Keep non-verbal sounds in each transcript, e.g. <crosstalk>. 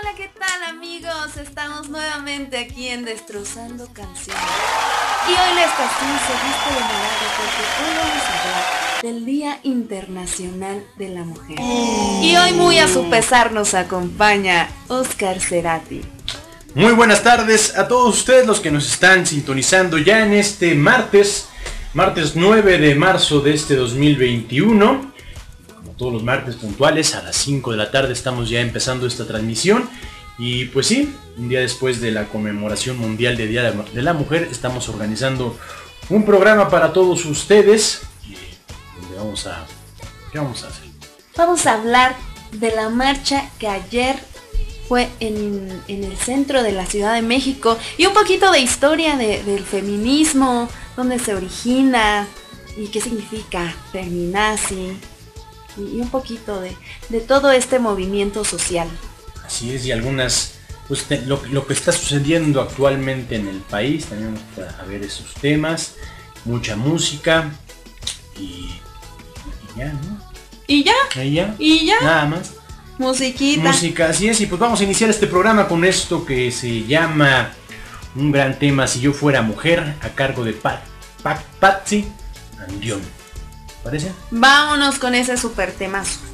Hola, ¿qué tal amigos? Estamos nuevamente aquí en Destrozando Canciones. Y hoy la estación se viste de milagro porque hoy vamos a hablar del Día Internacional de la Mujer. Y hoy muy a su pesar nos acompaña Oscar Cerati. Muy buenas tardes a todos ustedes los que nos están sintonizando ya en este martes, martes 9 de marzo de este 2021 todos los martes puntuales a las 5 de la tarde estamos ya empezando esta transmisión. Y pues sí, un día después de la conmemoración mundial de Día de la Mujer, estamos organizando un programa para todos ustedes. Donde vamos a... ¿Qué vamos a hacer? Vamos a hablar de la marcha que ayer fue en, el centro de la Ciudad de México y un poquito de historia del feminismo, dónde se origina y qué significa feminazi, y, un poquito de, todo este movimiento social. Así es, y algunas, pues lo, que está sucediendo actualmente en el país, también vamos a ver esos temas, mucha música y, ya, ¿no? Y ya. Y ya. Y ya. Nada más. Musiquita. Música, así es, y pues vamos a iniciar este programa con esto que se llama un gran tema, Si yo fuera mujer, a cargo de Pat, Pat, Patsy Andión. Vámonos con ese super temazo.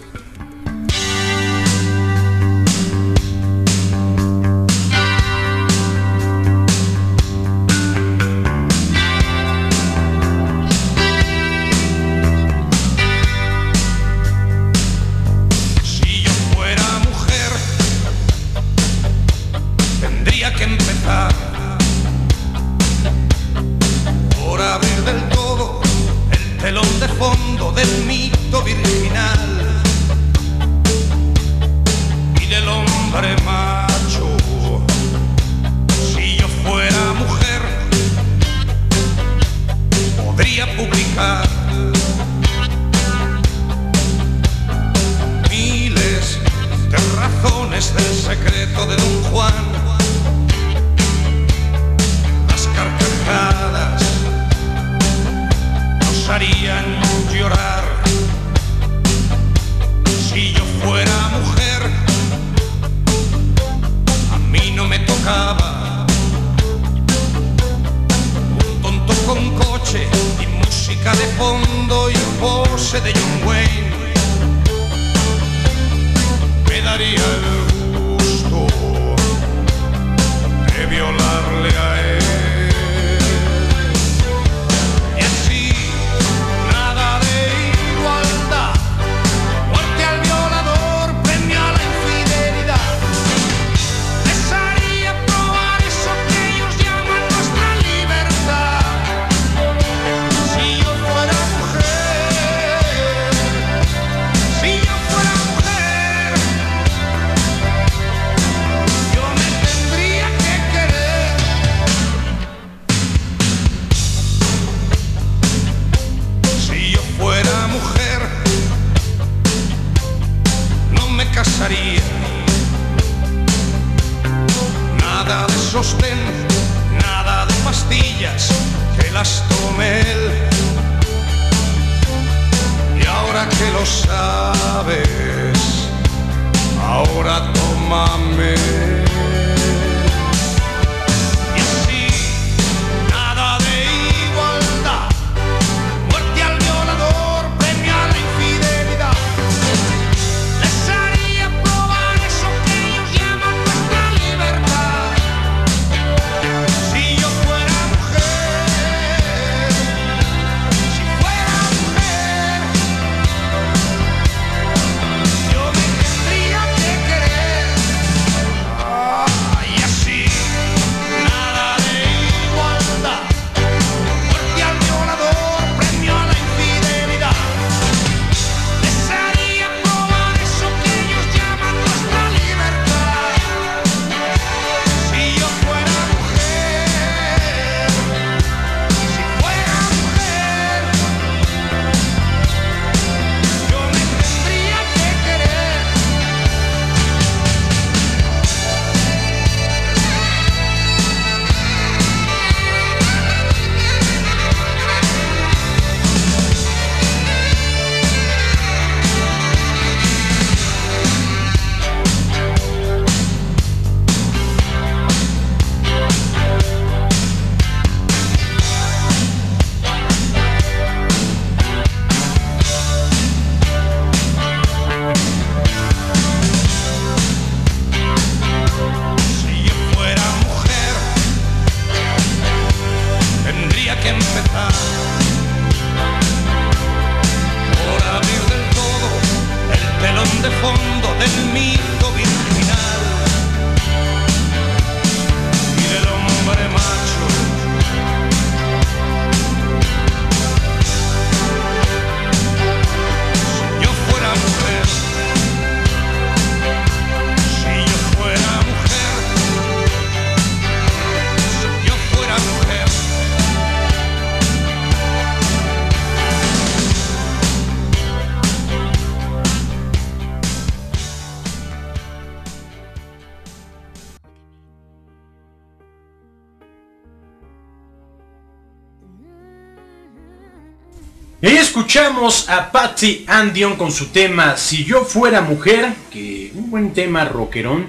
Escuchamos a Patsy Andion con su tema Si yo fuera mujer, que un buen tema rockerón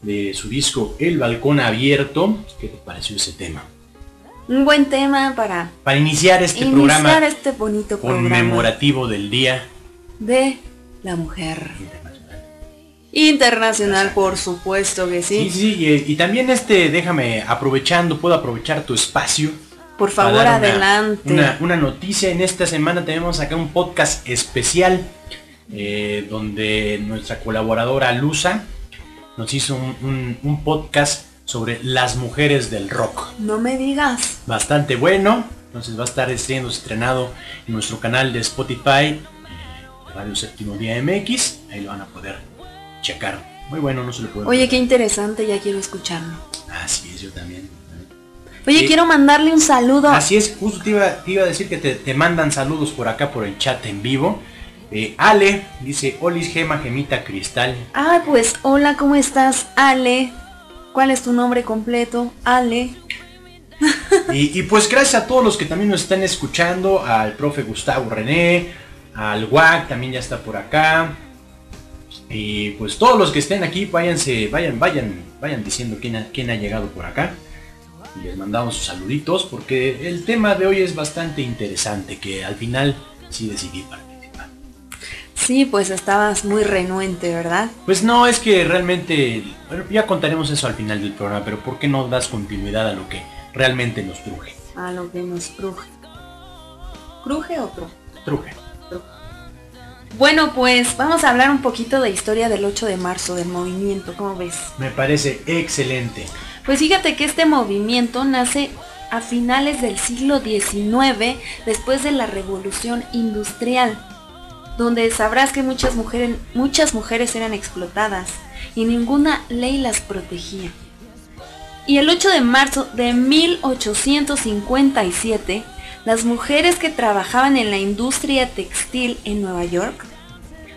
de su disco El Balcón Abierto. ¿Qué te pareció ese tema? Un buen tema para Para iniciar este iniciar programa este bonito programa conmemorativo del Día de la mujer. Internacional. Internacional, por supuesto que Sí, sí. sí, y, y también este, déjame, aprovechando, puedo aprovechar tu espacio. Por favor, una- adelante. Una, una noticia, en esta semana tenemos acá un podcast especial eh, donde nuestra colaboradora Luza nos hizo un, un- un podcast sobre las mujeres del rock. No me digas. Bastante bueno, entonces va a estar siendo estrenado en nuestro canal de Spotify, Radio Séptimo Día MX, ahí lo van a poder checar. Muy bueno, no se lo pueden Oye, qué interesante, ya quiero escucharlo. Así es, yo también. Oye, quiero mandarle un saludo. Así es, justo te iba, te iba a decir que te, te mandan saludos por acá por el chat en vivo. Eh, Ale dice, Olis Gema Gemita Cristal. Ah, pues hola, ¿cómo estás, Ale? ¿Cuál es tu nombre completo? Ale. Y, y pues gracias a todos los que también nos están escuchando, al profe Gustavo René, al WAC también ya está por acá. Y pues todos los que estén aquí, váyanse, vayan, vayan, vayan diciendo quién ha, quién ha llegado por acá. Y les mandamos sus saluditos porque el tema de hoy es bastante interesante, que al final sí decidí participar. Sí, pues estabas muy renuente, ¿verdad? Pues no, es que realmente, bueno, ya contaremos eso al final del programa, pero ¿por qué no das continuidad a lo que realmente nos truje? A lo que nos cruje. ¿Cruje o cruje? Truje. Bueno, pues vamos a hablar un poquito de historia del 8 de marzo, del movimiento, ¿cómo ves? Me parece excelente. Pues fíjate que este movimiento nace a finales del siglo XIX, después de la revolución industrial, donde sabrás que muchas mujeres, muchas mujeres eran explotadas y ninguna ley las protegía. Y el 8 de marzo de 1857, las mujeres que trabajaban en la industria textil en Nueva York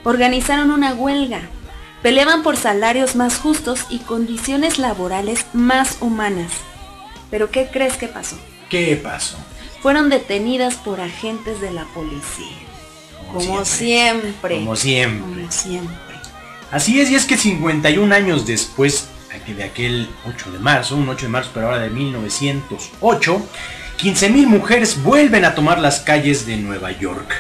organizaron una huelga. Peleaban por salarios más justos y condiciones laborales más humanas. Pero ¿qué crees que pasó? ¿Qué pasó? Fueron detenidas por agentes de la policía. Como, siempre. Como siempre. Como siempre. Así es, y es que 51 años después de aquel 8 de marzo, un 8 de marzo pero ahora de 1908, 15.000 mujeres vuelven a tomar las calles de Nueva York.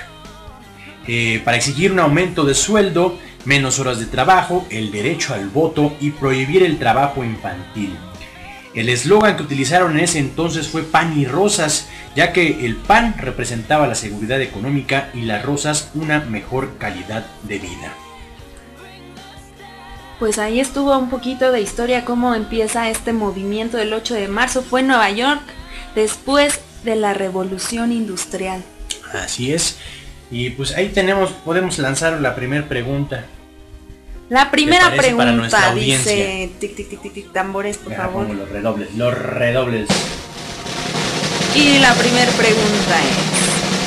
Eh, para exigir un aumento de sueldo, menos horas de trabajo, el derecho al voto y prohibir el trabajo infantil. El eslogan que utilizaron en ese entonces fue pan y rosas, ya que el pan representaba la seguridad económica y las rosas una mejor calidad de vida. Pues ahí estuvo un poquito de historia cómo empieza este movimiento del 8 de marzo. Fue en Nueva York después de la revolución industrial. Así es. Y pues ahí tenemos, podemos lanzar la primera pregunta. La primera pregunta dice tic tic tic tambores por favor. los redobles, los redobles. Y la primera pregunta es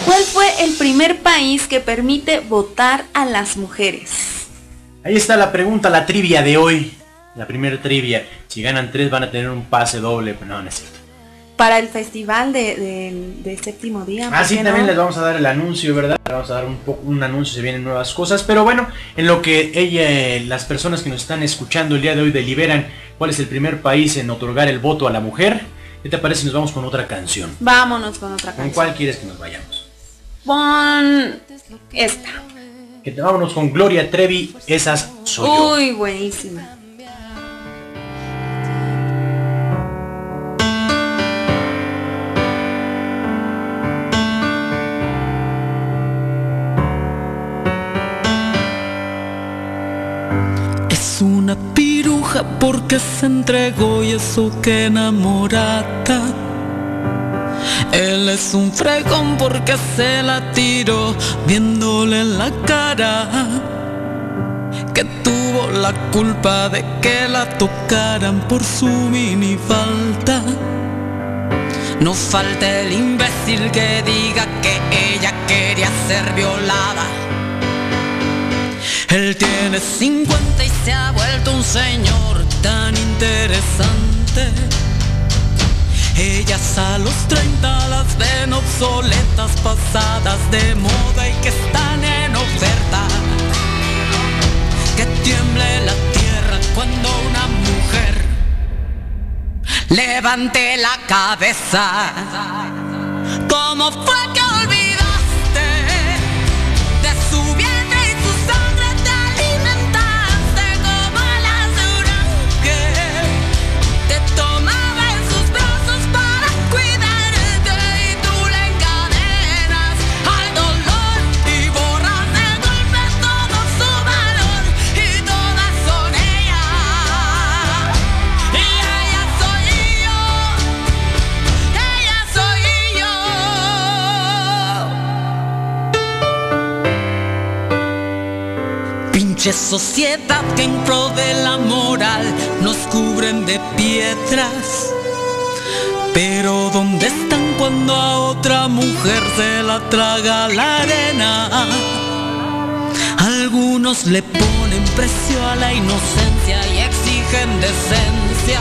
¿Cuál fue el primer país que permite votar a las mujeres? Ahí está la pregunta, la trivia de hoy. La primera trivia. Si ganan tres van a tener un pase doble. No, no es cierto. Para el festival de, de- del séptimo día. ¿por Así qué también no? les vamos a dar el anuncio, ¿verdad? Les vamos a dar un poco un anuncio, se vienen nuevas cosas. Pero bueno, en lo que ella, las personas que nos están escuchando el día de hoy deliberan cuál es el primer país en otorgar el voto a la mujer, ¿qué te parece si nos vamos con otra canción? Vámonos con otra ¿Con canción. cuál quieres que nos vayamos? Pon esta. Que te vámonos con Gloria Trevi, esas soy yo. Uy, buenísima. Porque se entregó y eso que enamorada. Él es un fregón porque se la tiró viéndole en la cara. Que tuvo la culpa de que la tocaran por su mini falta. No falta el imbécil que diga que ella quería ser violada. Él tiene 50 y se ha vuelto un señor tan interesante. Ellas a los 30 las ven obsoletas, pasadas de moda y que están en oferta. Que tiemble la tierra cuando una mujer levante la cabeza. ¿Cómo fue que Pinche sociedad que en la moral nos cubren de piedras. Pero ¿dónde están cuando a otra mujer se la traga la arena? Algunos le ponen precio a la inocencia y exigen decencia.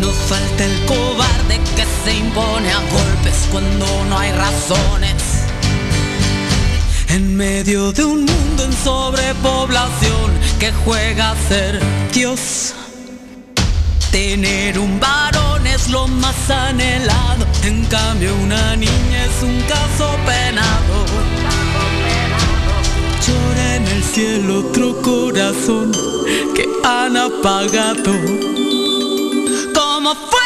No falta el cobarde que se impone a golpes cuando no hay razones. En medio de un mundo en sobrepoblación que juega a ser Dios. Tener un varón es lo más anhelado, en cambio una niña es un caso penado. Llora en el cielo otro corazón que han apagado. ¿Cómo fue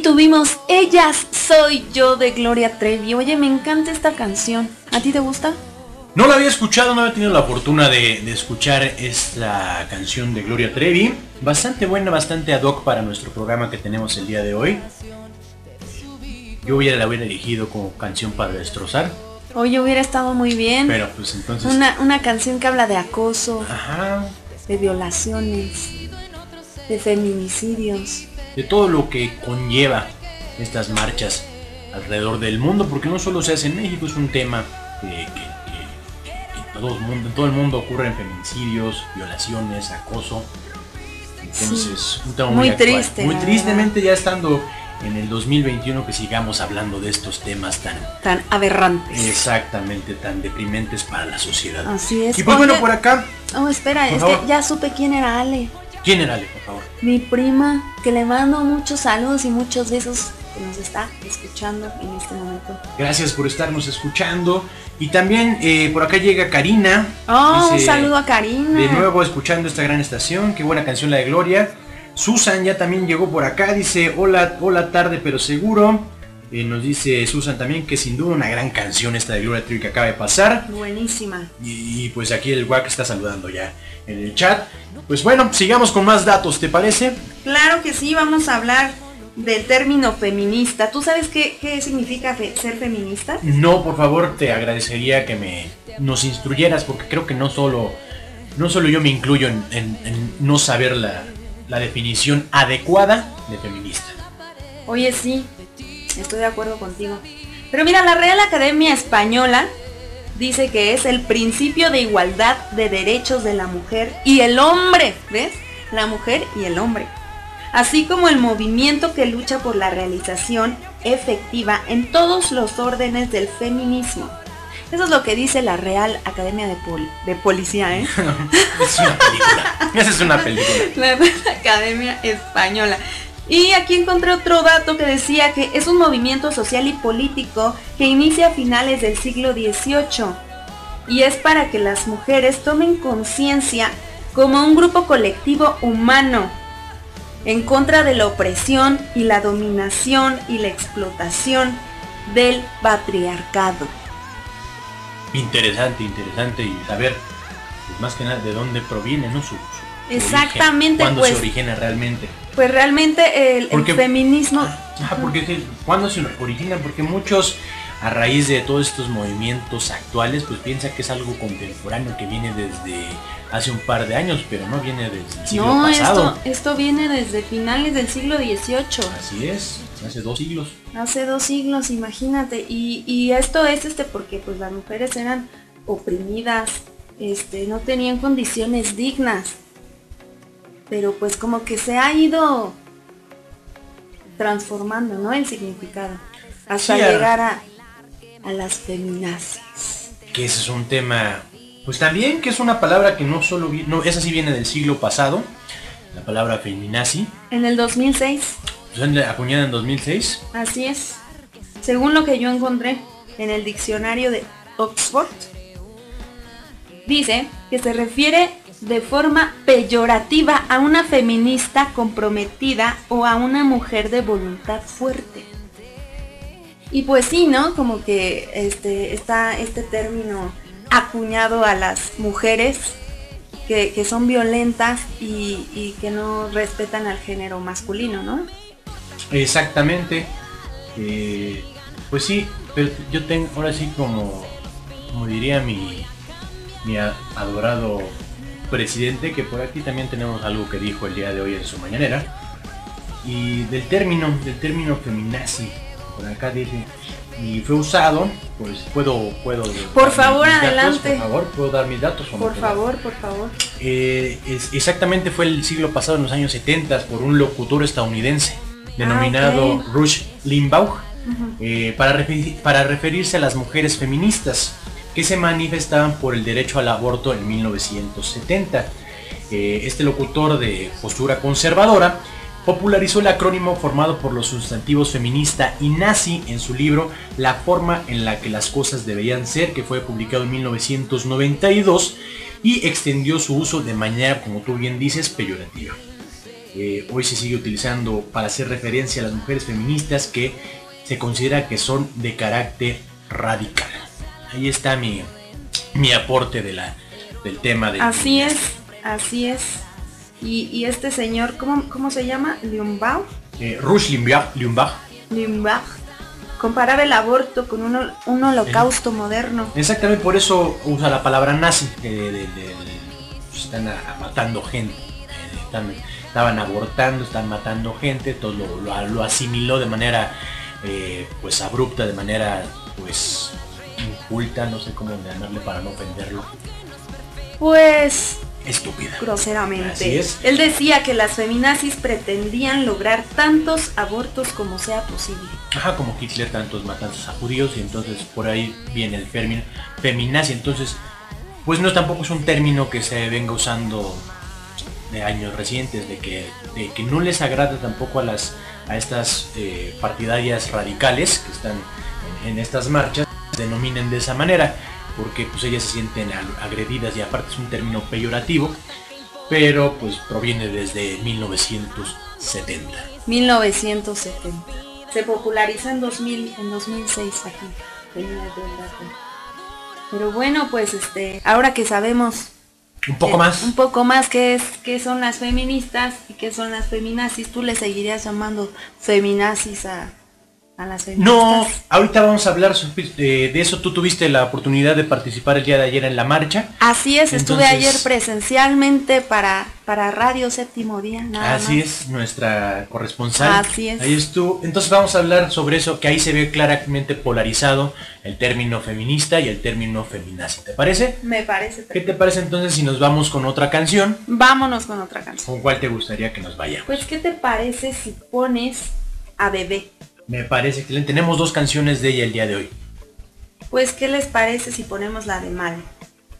ahí tuvimos Ellas Soy Yo de Gloria Trevi. Oye, me encanta esta canción. ¿A ti te gusta? No la había escuchado, no había tenido la fortuna de, de escuchar esta canción de Gloria Trevi. Bastante buena, bastante ad hoc para nuestro programa que tenemos el día de hoy. Yo hubiera la hubiera elegido como canción para destrozar, Oye, hubiera estado muy bien. pero pues entonces... Una, una canción que habla de acoso, Ajá, de violaciones, de feminicidios. De todo lo que conlleva estas marchas alrededor del mundo, porque no solo se hace en México, es un tema que, que- que- que en, todo el mundo, en todo el mundo ocurren feminicidios, violaciones, acoso. Entonces, un tema muy, Muy actual. triste, Muy tristemente ya estando en el 2021 que sigamos hablando de estos temas tan Tan aberrantes. exactamente tan deprimentes para la sociedad. Así es. Y pues bueno, por acá, Oh, espera, Por es favor. que ya supe quién era Ale. ¿Quién era Ale, por favor? Mi prima, que le mando muchos saludos y muchos besos, que nos está escuchando en este momento. Gracias por estarnos escuchando. Y también eh, por acá llega Karina. Oh, un saludo a Karina. De nuevo escuchando esta gran estación. Qué buena canción la de Gloria. Susan ya también llegó por acá. Dice hola, hola tarde pero seguro. Eh, nos dice Susan también que sin duda una gran canción esta de Gloria Trevi que acaba de pasar. Buenísima. Y, y, pues aquí el guac está saludando ya en el chat. Pues bueno, sigamos con más datos, ¿te parece? Claro que sí, vamos a hablar del término feminista. ¿Tú sabes qué, qué significa fe- ser feminista? No, por favor, te agradecería que me nos instruyeras porque creo que no solo no solo yo me incluyo en, en- en no saber la, la definición adecuada de feminista. Oye, sí, estoy de acuerdo contigo. Pero mira, la Real Academia Española dice que es el principio de igualdad de derechos de la mujer y el hombre, ¿ves? La mujer y el hombre. Así como el movimiento que lucha por la realización efectiva en todos los órdenes del feminismo. Eso es lo que dice la Real Academia de, Pol- de Policía, ¿eh? <laughs> Es una película. Esa es una película. la Real Academia Española. Y aquí encontré otro dato que decía que es un movimiento social y político que inicia a finales del siglo XVIII y es para que las mujeres tomen conciencia como un grupo colectivo humano en contra de la opresión y la dominación y la explotación del patriarcado. Interesante, interesante y saber pues, más que nada de dónde proviene, ¿no? Su, su Exactamente, Cuándo pues. se origina realmente. Pues realmente el, el Porque- feminismo... Ajá, porque sí, ¿cuándo se origina? Porque muchos a raíz de todos estos movimientos actuales, pues piensa que es algo contemporáneo que viene desde hace un par de años, pero no viene desde el siglo No, pasado. esto, esto viene desde finales del siglo XVIII. Así es, hace dos siglos. Hace dos siglos, imagínate. Y, y esto es este porque pues las mujeres eran oprimidas, este, no tenían condiciones dignas. Pero pues como que se ha ido transformando, ¿no? El significado. Hasta Sí, llegar a, a las feminazis. Que ese es un tema, pues también que es una palabra que no solo viene, no, esa sí viene del siglo pasado, la palabra feminazi, En el 2006, pues, acuñada en 2006. así es. Según lo que yo encontré en el diccionario de Oxford, dice que se refiere de forma peyorativa a una feminista comprometida o a una mujer de voluntad fuerte. Y pues sí, ¿no? Como que este, está este término acuñado a las mujeres que, que son violentas y, y que no respetan al género masculino, ¿no? Exactamente. Eh, pues sí, pero yo tengo, ahora sí como, como diría mi, mi adorado presidente, que por aquí también tenemos algo que dijo el día de hoy en su mañanera. Y del término, del término feminazi, por acá dice, y fue usado, pues puedo, puedo. Por favor, datos, adelante. por favor, puedo dar mis datos. Por favor, por favor. Eh, es- exactamente fue el siglo pasado, en los años 70, por un locutor estadounidense denominado ok. Rush Limbaugh, eh, para, referir- para referirse a las mujeres feministas que se manifestaban por el derecho al aborto en 1970. Eh, este locutor de postura conservadora popularizó el acrónimo formado por los sustantivos feminista y nazi en su libro La forma en la que las cosas deberían ser, que fue publicado en 1992 y extendió su uso de manera, como tú bien dices, peyorativa. Eh, hoy se sigue utilizando para hacer referencia a las mujeres feministas que se considera que son de carácter radical. Ahí está mi, mi aporte de la, del tema del Así es, así es. Y, y este señor, ¿cómo, cómo se llama? Limbau. Eh, Rush Limbaugh, Limbaugh, Limbach. Comparaba el aborto con un, un holocausto moderno. exactamente por eso usa la palabra nazi, de, de- de- de- pues, están a- matando gente, eh, están- estaban abortando, están matando gente, todo lo, lo- lo asimiló de manera eh, pues abrupta, de manera pues inculta, no sé cómo llamarle para no ofenderlo, Pues estúpida. groseramente. Así es. Él decía que las feminazis pretendían lograr tantos abortos como sea posible. Ajá, como Hitler tantos matanzas a judíos y entonces por ahí viene el término feminazi. Entonces, pues no tampoco es un término que se venga usando de años recientes, de que, de que no les agrada tampoco a las a estas eh, partidarias radicales que están en, en estas marchas, denominen de esa manera, porque pues ellas se sienten ag- agredidas y aparte es un término peyorativo, pero pues proviene desde 1970. 1970. Se popularizó en 2000, en 2006 aquí. Pero bueno, pues este, ahora que sabemos Un poco Eh, más. Un poco más que es que son las feministas y que son las feminazis. Tú le seguirías llamando feminazis a, a las feministas. No, ahorita vamos a hablar de eso. Tú tuviste la oportunidad de participar el día de ayer en la marcha. Así es, estuve ayer presencialmente para, para Radio Séptimo Día. Nada Así más. es, nuestra corresponsal. Así es. Ahí estuvo. Entonces vamos a hablar sobre eso, que ahí se ve claramente polarizado el término feminista y el término feminazi. ¿Te parece? Me parece. ¿Qué te parece entonces si nos vamos con otra canción? Vámonos con otra canción. ¿Con cuál te gustaría que nos vayamos? Pues, ¿qué te parece si pones a bebé? Me parece excelente. Tenemos dos canciones de ella el día de hoy. Pues, ¿qué les parece si ponemos la de mal?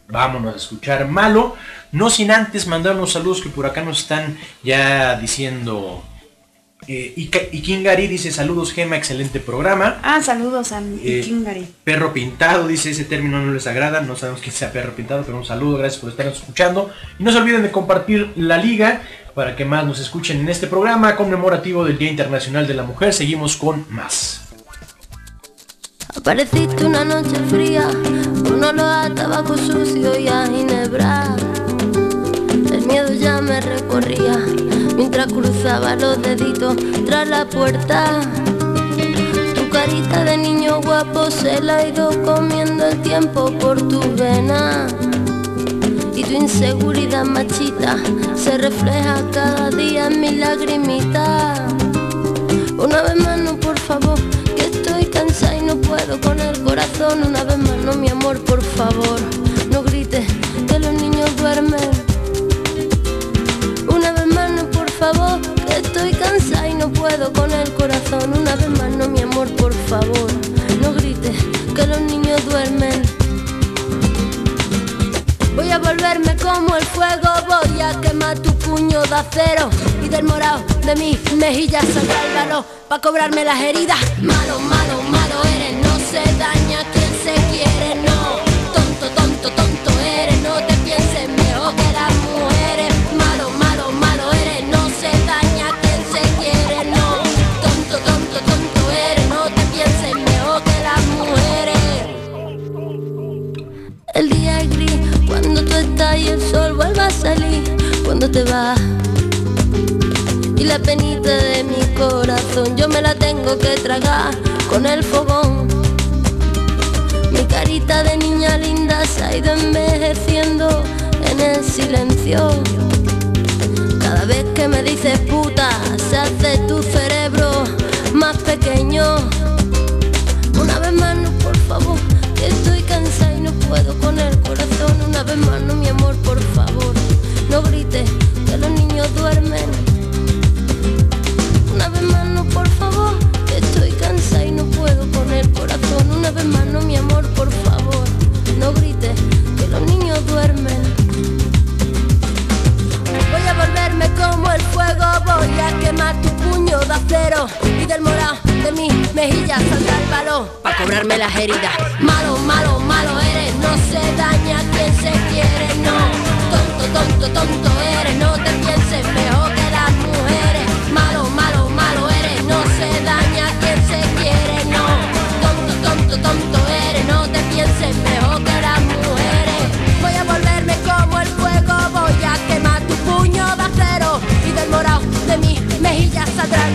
Vámonos a escuchar Malo. No sin antes mandar unos saludos que por acá nos están ya diciendo. Eh, Ikingari dice saludos Gema, excelente programa. Ah, saludos a Eh, Kingari. Perro pintado, dice ese término no les agrada, no sabemos quién sea perro pintado, pero un saludo, gracias por estarnos escuchando. Y no se olviden de compartir la liga para que más nos escuchen en este programa conmemorativo del Día Internacional de la Mujer. Seguimos con más. Apareciste una noche fría, con olor a tabaco sucio y a ginebra. El miedo ya me recorría mientras cruzaba los deditos tras la puerta. Tu carita de niño guapo se la ha ido comiendo el tiempo por tu vena. Y tu inseguridad machita se refleja cada día en mi lagrimita. Una vez más no, por favor, que estoy cansada y no puedo con el corazón. Una vez más no, mi amor, por favor, no grites que los niños duermen. Una vez más no, por favor, que estoy cansada y no puedo con el corazón. Una vez más no, mi amor, por favor, Como el fuego, voy a quemar tu puño de acero y del morado de mis mejillas saldrá el valor para cobrarme las heridas. Malo, malo, malo eres, no se daña que tragar con el fogón. Mi carita de niña linda se ha ido envejeciendo en el silencio. Cada vez que me dices puta, se hace tu cerebro más pequeño. Una vez más, no, por favor, que estoy cansada y no puedo con el corazón. Una vez más, no, mi amor, por favor, no grites que los niños duermen. Una mi amor, por favor, no grites que los niños duermen. Voy a volverme como el fuego, voy a quemar tu puño de acero y del morado de mis mejillas saldrá el valor para cobrarme las heridas. Malo, malo, malo eres, no se daña quien se quiere, no. Tonto, tonto, tonto eres, no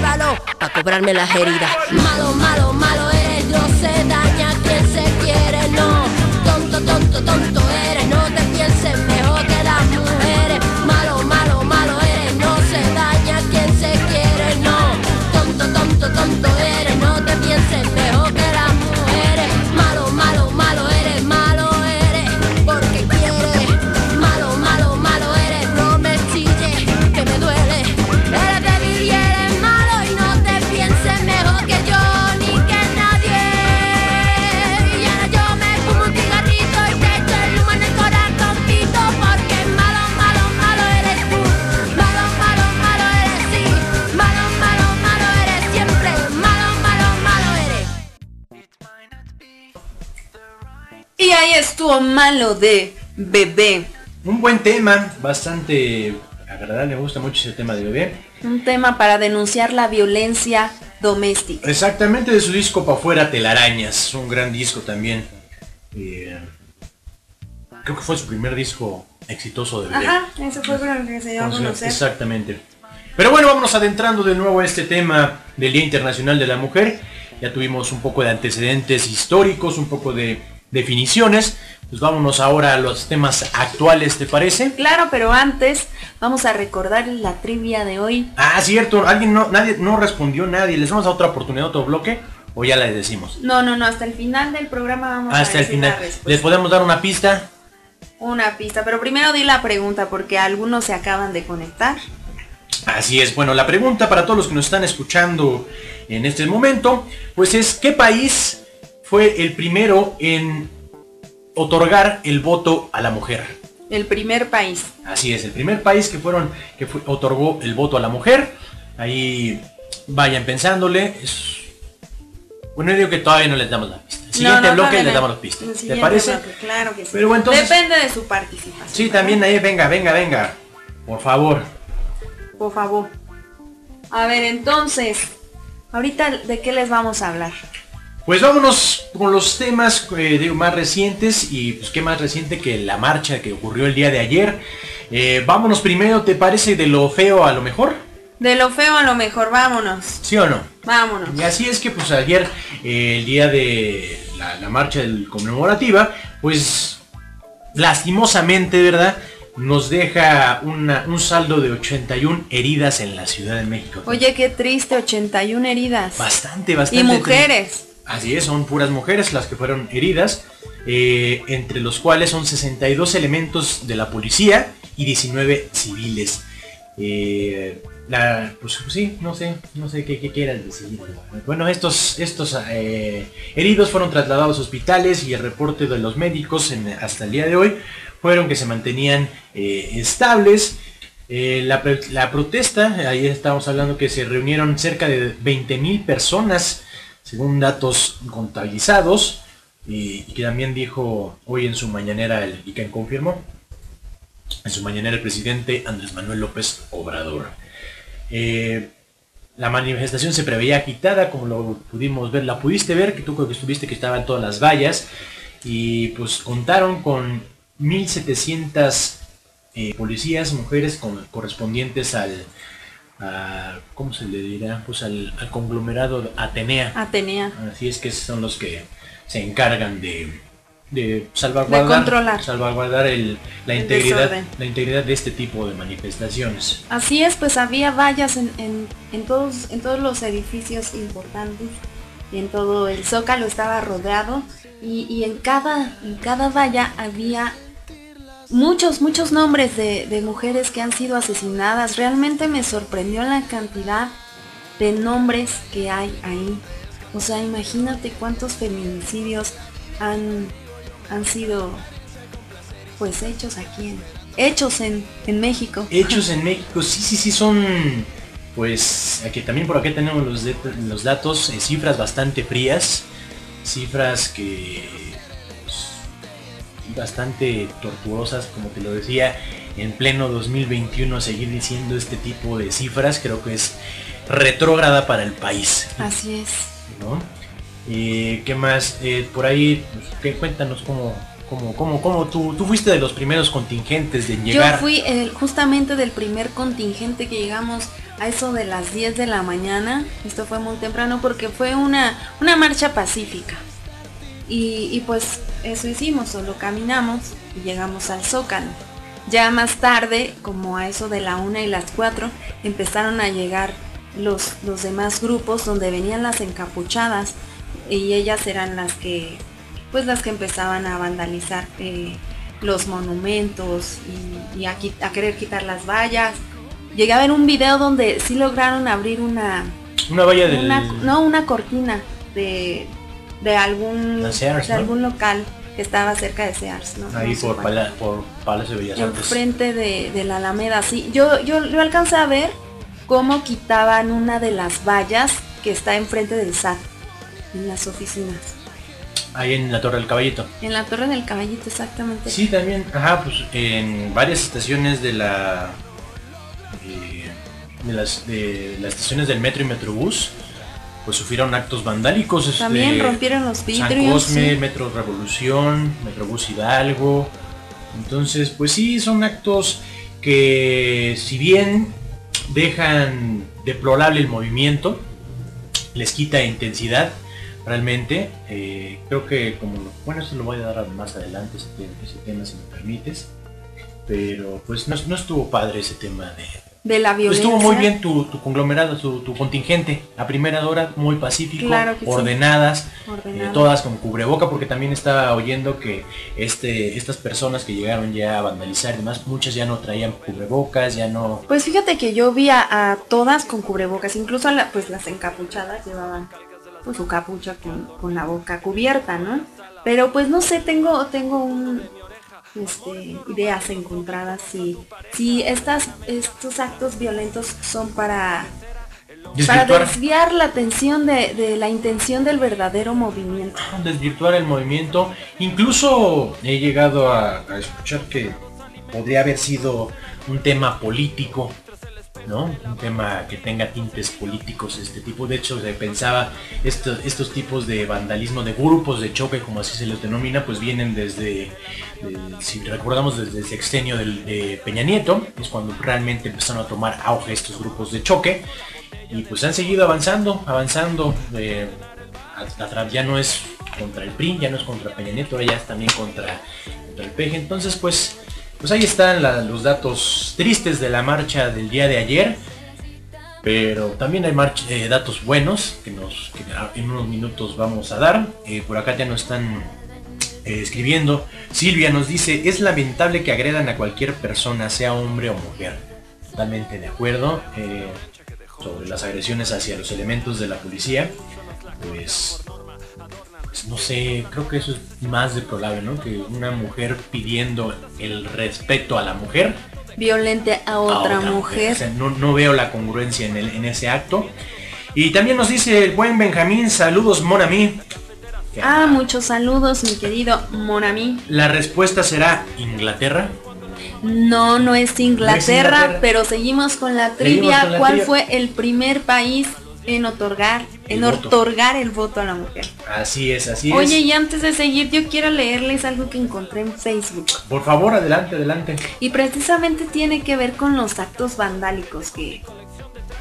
valor para cobrarme las heridas. Malo, malo, malo malo de bebé. Un buen tema, bastante agradable, me gusta mucho ese tema de bebé. Un tema para denunciar la violencia doméstica. Exactamente de su disco Pa' afuera Telarañas, un gran disco también. Eh, creo que fue su primer disco exitoso de Belén. Ajá, eso fue con lo que se dio a conocer. Exactamente. Pero bueno, vámonos adentrando de nuevo a este tema del Día Internacional de la Mujer. Ya tuvimos un poco de antecedentes históricos, un poco de definiciones. Pues vámonos ahora a los temas actuales, ¿te parece? Claro, pero antes vamos a recordar la trivia de hoy. Ah, cierto, alguien no, nadie no respondió nadie. ¿Les vamos a otra oportunidad, otro bloque? ¿O ya la decimos? No, no, no, hasta el final del programa vamos a Hasta el decir final. la respuesta. ¿Les podemos dar una pista? Una pista, pero primero di la pregunta porque algunos se acaban de conectar. Así es, bueno, la pregunta para todos los que nos están escuchando en este momento, pues es ¿qué país fue el primero en otorgar el voto a la mujer? El primer país. Así es, el primer país que fueron que fue- otorgó el voto a la mujer. Ahí vayan pensándole. Es... Bueno, yo digo que todavía no les damos la pista. El siguiente No, no, bloque les damos la pista. El ¿Te parece? bloque, claro que sí. Pero bueno, entonces- Depende de su participación. Sí, también ahí, venga, venga, venga. Por favor. Por favor. A ver, entonces, ahorita de qué les vamos a hablar. Pues vámonos con los temas eh, digo, más recientes y pues qué más reciente que la marcha que ocurrió el día de ayer. Eh, vámonos primero, ¿te parece de lo feo a lo mejor? De lo feo a lo mejor, vámonos. ¿Sí o no? Vámonos. Y así es que pues ayer, eh, el día de la, la marcha del conmemorativa, pues lastimosamente, ¿verdad? Nos deja una- un saldo de 81 heridas en la Ciudad de México. Oye, qué triste, 81 heridas. Bastante, bastante. Y mujeres. Así es, son puras mujeres las que fueron heridas, eh, entre los cuales son 62 elementos de la policía y 19 civiles. Eh, la, pues sí, no sé, no sé qué, qué quieras decir. Bueno, estos, estos eh, heridos fueron trasladados a hospitales y el reporte de los médicos hasta el día de hoy fueron que se mantenían estables. La, protesta, ahí estábamos hablando que se reunieron cerca de 20.000 personas, según datos contabilizados, y, que también dijo hoy en su mañanera, el, confirmó, en su mañanera el presidente Andrés Manuel López Obrador. Eh, la manifestación se preveía agitada, como lo pudimos ver, la pudiste ver, que tú creo que estuviste que estaban todas las vallas, y pues contaron con 1700 eh, policías, mujeres correspondientes al, a- ¿cómo se le dirá? Pues al, al conglomerado Atenea. Atenea. Así es que son los que se encargan de, de salvaguardar, De controlar. salvaguardar el- la, El integridad, desorden. la integridad de este tipo de manifestaciones. Así es, pues había vallas en, en- en todos, en todos los edificios importantes y en todo el zócalo estaba rodeado y, y en, cada, en cada valla había muchos, muchos nombres de, de mujeres que han sido asesinadas. Realmente me sorprendió la cantidad de nombres que hay ahí. O sea, imagínate cuántos feminicidios han, han sido pues hechos aquí en, hechos en, en México. Hechos en <laughs> México, sí, sí, sí, son, pues, aquí también por acá tenemos los, de- los datos, eh, cifras bastante frías, cifras que, bastante tortuosas, como te lo decía, en pleno 2021 seguir diciendo este tipo de cifras, creo que es retrógrada para el país, Así es. ¿no? Eh, ¿Qué más? Eh, por ahí, pues, ¿qué? cuéntanos cómo, cómo, cómo, cómo tú, tú fuiste de los primeros contingentes de llegar. Yo fui el- justamente del primer contingente que llegamos a eso de las 10 de la mañana. Esto fue muy temprano porque fue una, una marcha pacífica. Y, y pues eso hicimos, solo caminamos y llegamos al Zócalo. Ya más tarde, como a eso de la una y las 4, empezaron a llegar los, los demás grupos donde venían las encapuchadas y ellas eran las que pues las que empezaban a vandalizar eh, los monumentos y, y a, querer quitar las vallas. Llegué a ver un video donde sí lograron abrir una, Una valla del... una no una cortina de, de algún La Sears, de ¿no? algún local que estaba cerca de Sears, ¿no? Ahí No por. Pala- por Palacio de Bellas Artes. enfrente de, de la Alameda, sí. Yo, yo, yo alcancé a ver cómo quitaban una de las vallas que está enfrente del SAT, en las oficinas. Ahí en la Torre del Caballito. En la Torre del Caballito, exactamente. Sí, también, ajá, pues en varias estaciones de la... eh, De, las, de las estaciones del metro y metrobús, pues sufrieron actos vandálicos. este, También rompieron los San vidrios. Cosme, sí. Metro Revolución, Metrobús Hidalgo, Entonces, pues sí, son actos que si bien dejan deplorable el movimiento, les quita intensidad, realmente. eh, creo que como, lo- bueno, esto lo voy a dar más adelante, ese, te- ese tema si me permites. Pero pues no, no estuvo padre ese tema de, De la violencia. Estuvo muy bien tu, tu conglomerado, tu, tu contingente. A primera hora, muy pacífico, Claro sí. ordenadas, Ordenado. eh, todas con cubreboca, porque también estaba oyendo que este, estas personas que llegaron ya a vandalizar y demás, muchas ya no traían cubrebocas, ya no... Pues fíjate que yo vi a, a todas con cubrebocas, incluso a la- pues las encapuchadas llevaban pues su capucha con, con la boca cubierta, ¿no? Pero pues no sé, tengo, tengo un este, ideas encontradas si, si estas, estos actos violentos son para, para desviar la atención de, de la intención del verdadero movimiento. desvirtuar el movimiento. Incluso he llegado a, a escuchar que podría haber sido un tema político, ¿no? Un tema que tenga tintes políticos, este tipo. De hecho, se pensaba estos, estos tipos de vandalismo, de grupos de choque, como así se les denomina, pues vienen desde, de- si recordamos, desde el sexenio de Peña Nieto, es cuando realmente empezaron a tomar auge estos grupos de choque. Y pues han seguido avanzando, avanzando. eh, ya no es contra el PRI, ya no es contra Peña Nieto, ya es también contra, contra el PG. Entonces, pues, pues ahí están los datos tristes de la marcha del día de ayer. Pero también hay eh, datos buenos que, en unos minutos vamos a dar. Eh, por acá ya nos están eh, escribiendo. Silvia nos dice, es lamentable que agredan a cualquier persona, sea hombre o mujer. Totalmente de acuerdo. sobre las agresiones hacia los elementos de la policía. Pues, pues no sé, creo que eso es más deplorable, ¿no? Que una mujer pidiendo el respeto a la mujer Violente a a otra, mujer. O sea, no, no veo la congruencia en, el- en ese acto. Y también nos dice el buen Benjamín, saludos Monami. Ah, muchos saludos, mi querido Monami. La respuesta será Inglaterra. No, no es Inglaterra, Inglaterra. pero seguimos con la trivia. con la ¿Cuál trivia. fue el primer país en otorgar, El en voto. otorgar el voto a la mujer? Así es, así Oye, es. y antes de seguir, yo quiero leerles algo que encontré en Facebook. Por favor, adelante, adelante. Y precisamente tiene que ver con los actos vandálicos que,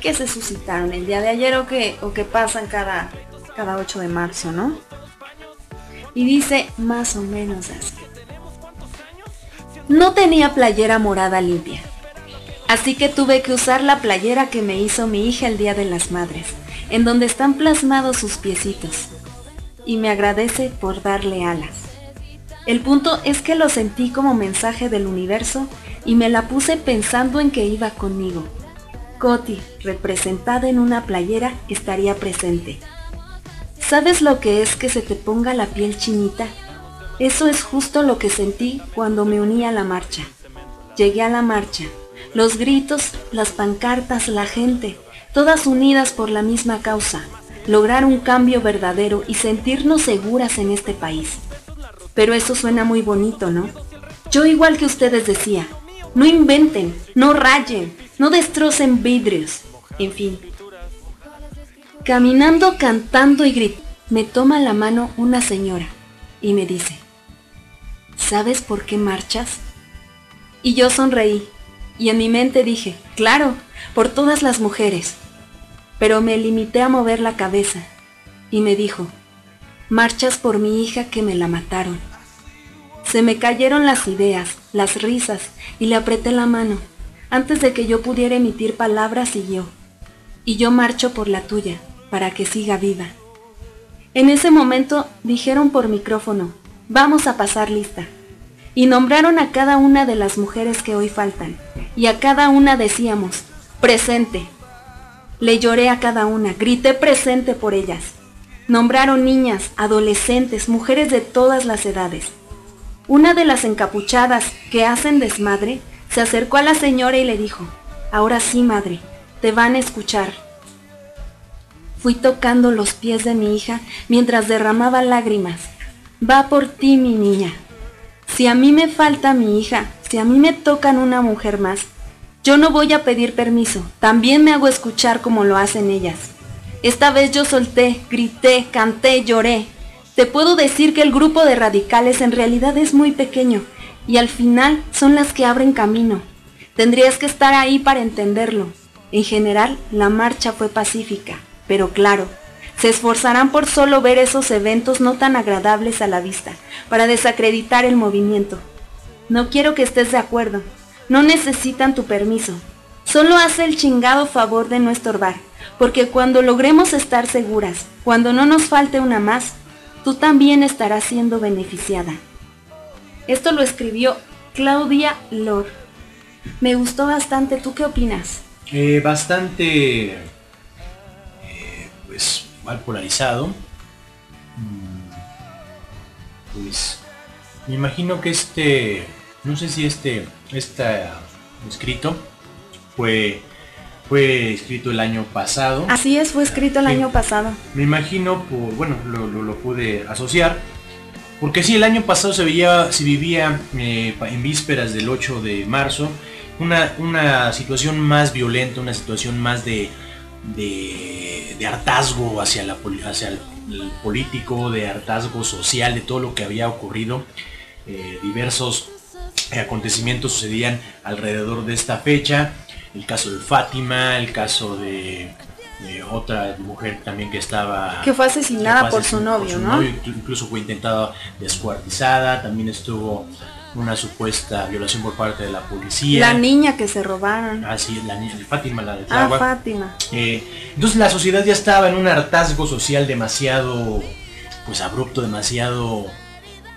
que se suscitaron el día de ayer o que, o que pasan cada, cada 8 de marzo, ¿no? Y dice más o menos así. No tenía playera morada limpia. Así que tuve que usar la playera que me hizo mi hija el Día de las Madres, en donde están plasmados sus piecitos. Y me agradece por darle alas. El punto es que lo sentí como mensaje del universo y me la puse pensando en que iba conmigo. Coti, representada en una playera, estaría presente. ¿Sabes lo que es que se te ponga la piel chinita? Eso es justo lo que sentí cuando me uní a la marcha. Llegué a la marcha. Los gritos, las pancartas, la gente, todas unidas por la misma causa. Lograr un cambio verdadero y sentirnos seguras en este país. Pero eso suena muy bonito, ¿no? Yo igual que ustedes decía, no inventen, no rayen, no destrocen vidrios, en fin. Caminando, cantando y gritando, me toma la mano una señora y me dice, ¿sabes por qué marchas? Y yo sonreí y en mi mente dije, claro, por todas las mujeres. Pero me limité a mover la cabeza y me dijo, marchas por mi hija que me la mataron. Se me cayeron las ideas, las risas y le apreté la mano. Antes de que yo pudiera emitir palabras siguió. Y yo marcho por la tuya, para que siga viva. En ese momento dijeron por micrófono, vamos a pasar lista. Y nombraron a cada una de las mujeres que hoy faltan. Y a cada una decíamos, presente. Le lloré a cada una, grité presente por ellas. Nombraron niñas, adolescentes, mujeres de todas las edades. Una de las encapuchadas que hacen desmadre se acercó a la señora y le dijo, ahora sí, madre, te van a escuchar. Fui tocando los pies de mi hija mientras derramaba lágrimas. Va por ti, mi niña. Si a mí me falta mi hija, si a mí me tocan una mujer más, yo no voy a pedir permiso, también me hago escuchar como lo hacen ellas. Esta vez yo solté, grité, canté, lloré. Te puedo decir que el grupo de radicales en realidad es muy pequeño, y al final son las que abren camino. Tendrías que estar ahí para entenderlo. En general, la marcha fue pacífica, pero claro, se esforzarán por solo ver esos eventos no tan agradables a la vista, para desacreditar el movimiento. No quiero que estés de acuerdo. No necesitan tu permiso. Solo haz el chingado favor de no estorbar, porque cuando logremos estar seguras, cuando no nos falte una más, tú también estarás siendo beneficiada. Esto lo escribió Claudia Lor. Me gustó bastante. ¿Tú qué opinas? Eh, bastante, eh, pues, mal polarizado. Mm, Pues, me imagino que este, no sé si este, este escrito fue, fue escrito el año pasado. Así es, fue escrito el Sí. año pasado. Me imagino por, bueno, lo, lo- lo pude asociar. Porque sí, el año pasado se veía, se vivía eh, en vísperas del 8 de marzo una, una situación más violenta, una situación más de, de, de hartazgo hacia, la, hacia el, el político, de hartazgo social, de todo lo que había ocurrido. Eh, diversos acontecimientos sucedían alrededor de esta fecha. El caso de Fátima, el caso de, de otra mujer también que estaba... Que fue asesinada que fue por su novio, ¿no? inclu- Incluso fue intentada descuartizada. También estuvo una supuesta violación por parte de la policía. La niña que se robaron. Ah, sí, la niña de Fátima, la de Ah, Tláhuac. Fátima. Eh, entonces la sociedad ya estaba en un hartazgo social demasiado, pues abrupto, demasiado,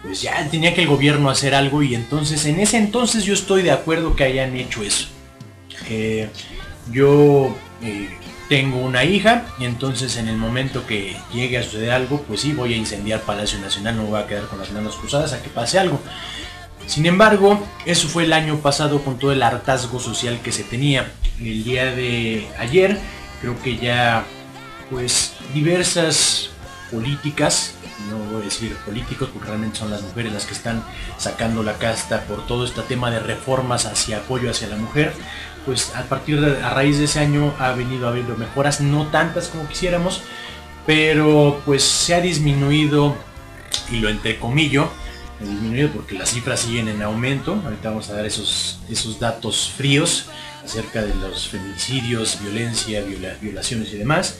pues ya tenía que el gobierno hacer algo y entonces en ese entonces yo estoy de acuerdo que hayan hecho eso. Yo eh, tengo una hija y entonces en el momento que llegue a suceder algo, pues sí, voy a incendiar Palacio Nacional, no me voy a quedar con las manos cruzadas a que pase algo. Sin embargo, eso fue el año pasado con todo el hartazgo social que se tenía. El día de ayer, creo que ya, pues, diversas políticas, no voy a decir políticos porque realmente son las mujeres las que están sacando la casta por todo este tema de reformas hacia apoyo hacia la mujer, pues a partir de, a raíz de ese año ha venido habiendo mejoras, no tantas como quisiéramos, pero pues se ha disminuido, y lo entrecomillo, disminuido porque las cifras siguen en aumento. Ahorita vamos a dar esos, esos datos fríos acerca de los feminicidios, violencia, viola- violaciones y demás.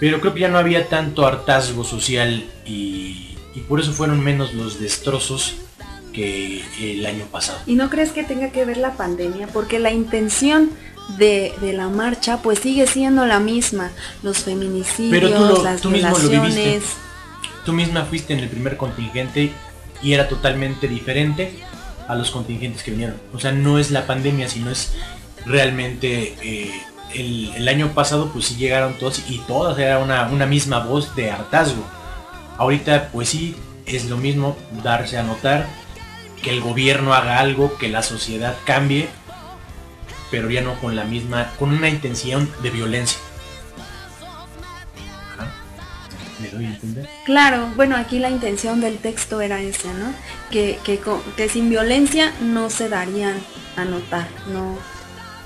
Pero creo que ya no había tanto hartazgo social y, y por eso fueron menos los destrozos que el año pasado. ¿Y no crees que tenga que ver la pandemia? Porque la intención de, de la marcha pues sigue siendo la misma. Los feminicidios, Pero tú lo- las tú mismo lo viviste. Tú misma fuiste en el primer contingente y era totalmente diferente a los contingentes que vinieron. O sea, no es la pandemia, sino es realmente eh, el, año pasado pues sí llegaron todos y todas era una, misma voz de hartazgo. Ahorita pues sí es lo mismo darse a notar que el gobierno haga algo, que la sociedad cambie, pero ya no con la misma, con una intención de violencia. ¿Me doy a entender? Claro, bueno, aquí la intención del texto era esa, ¿no? Que, que, que sin violencia no se darían a notar, no,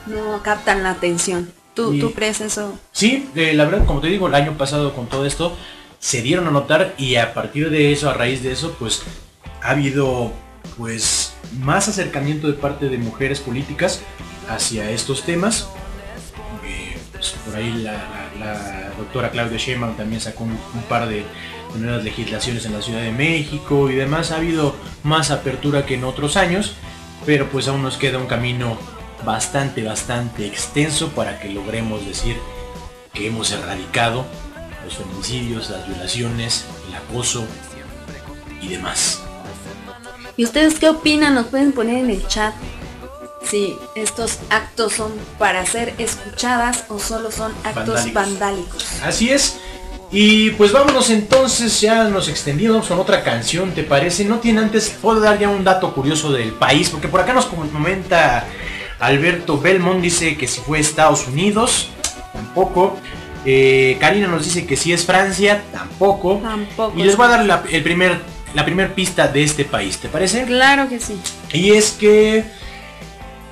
no captan la atención. ¿Tú, Y- ¿tú crees eso? Sí, eh, la verdad, como te digo, el año pasado con todo esto se dieron a notar y a partir de eso, a raíz de eso, pues ha habido pues más acercamiento de parte de mujeres políticas hacia estos temas. Eh, pues, por ahí la, la- la doctora Claudia Sheinbaum también sacó un, un par de, de nuevas legislaciones en la Ciudad de México y demás. Ha habido más apertura que en otros años, pero pues aún nos queda un camino bastante, bastante extenso para que logremos decir que hemos erradicado los feminicidios, las violaciones, el acoso y demás. ¿Y ustedes qué opinan? Nos pueden poner en el chat si estos actos son para ser escuchadas o solo son actos Vandálicos. vandálicos. Así es. Y pues vámonos entonces, ya nos extendimos con otra canción, ¿te parece? No tiene antes, puedo dar ya un dato curioso del país, porque por acá nos comenta Alberto Belmont, dice que si fue Estados Unidos, tampoco. Eh, Karina nos dice que si es Francia, tampoco. Tampoco. Y les voy a dar la, el primer, la primer pista de este país, ¿te parece? Claro que sí. Y es que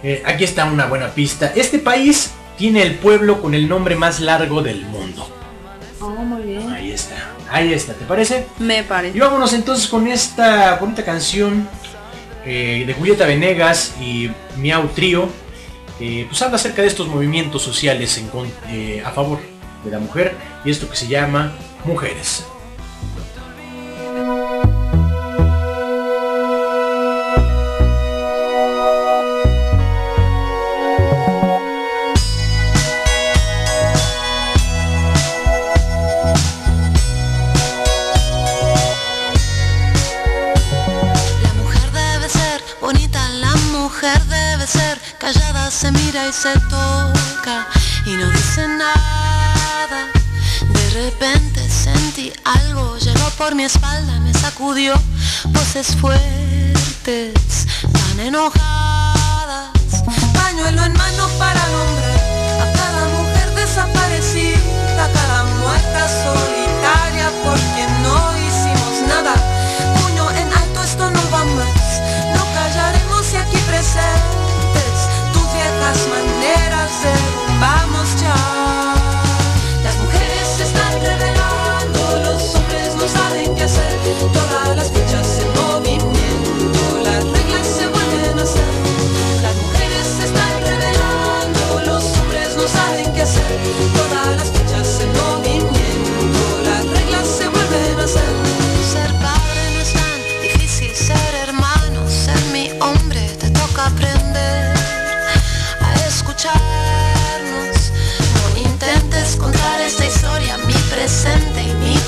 eh, aquí está una buena pista. Este país tiene el pueblo con el nombre más largo del mundo. Oh, muy bien. Ahí está, ahí está, ¿te parece? Me Y parece. vámonos entonces con esta bonita canción eh, de Julieta Venegas y Miau Trío, eh, pues habla acerca de estos movimientos sociales eh, a favor de la mujer y esto que se llama Mujeres. Mira y se toca y no dice nada. De repente sentí algo, llegó por mi espalda, me sacudió voces fuertes, tan enojadas. Pañuelo en mano para nombrar a cada mujer desaparecida, a cada muerta solitaria por quien no hicimos nada. Puño en alto, esto no va más. No callaremos y aquí presentes viejas maneras derrumbamos ya. Las mujeres se están revelando, los hombres no saben qué hacer. Todas las fichas en movimiento, las reglas se vuelven a hacer. Las mujeres se están revelando, los hombres no saben qué hacer.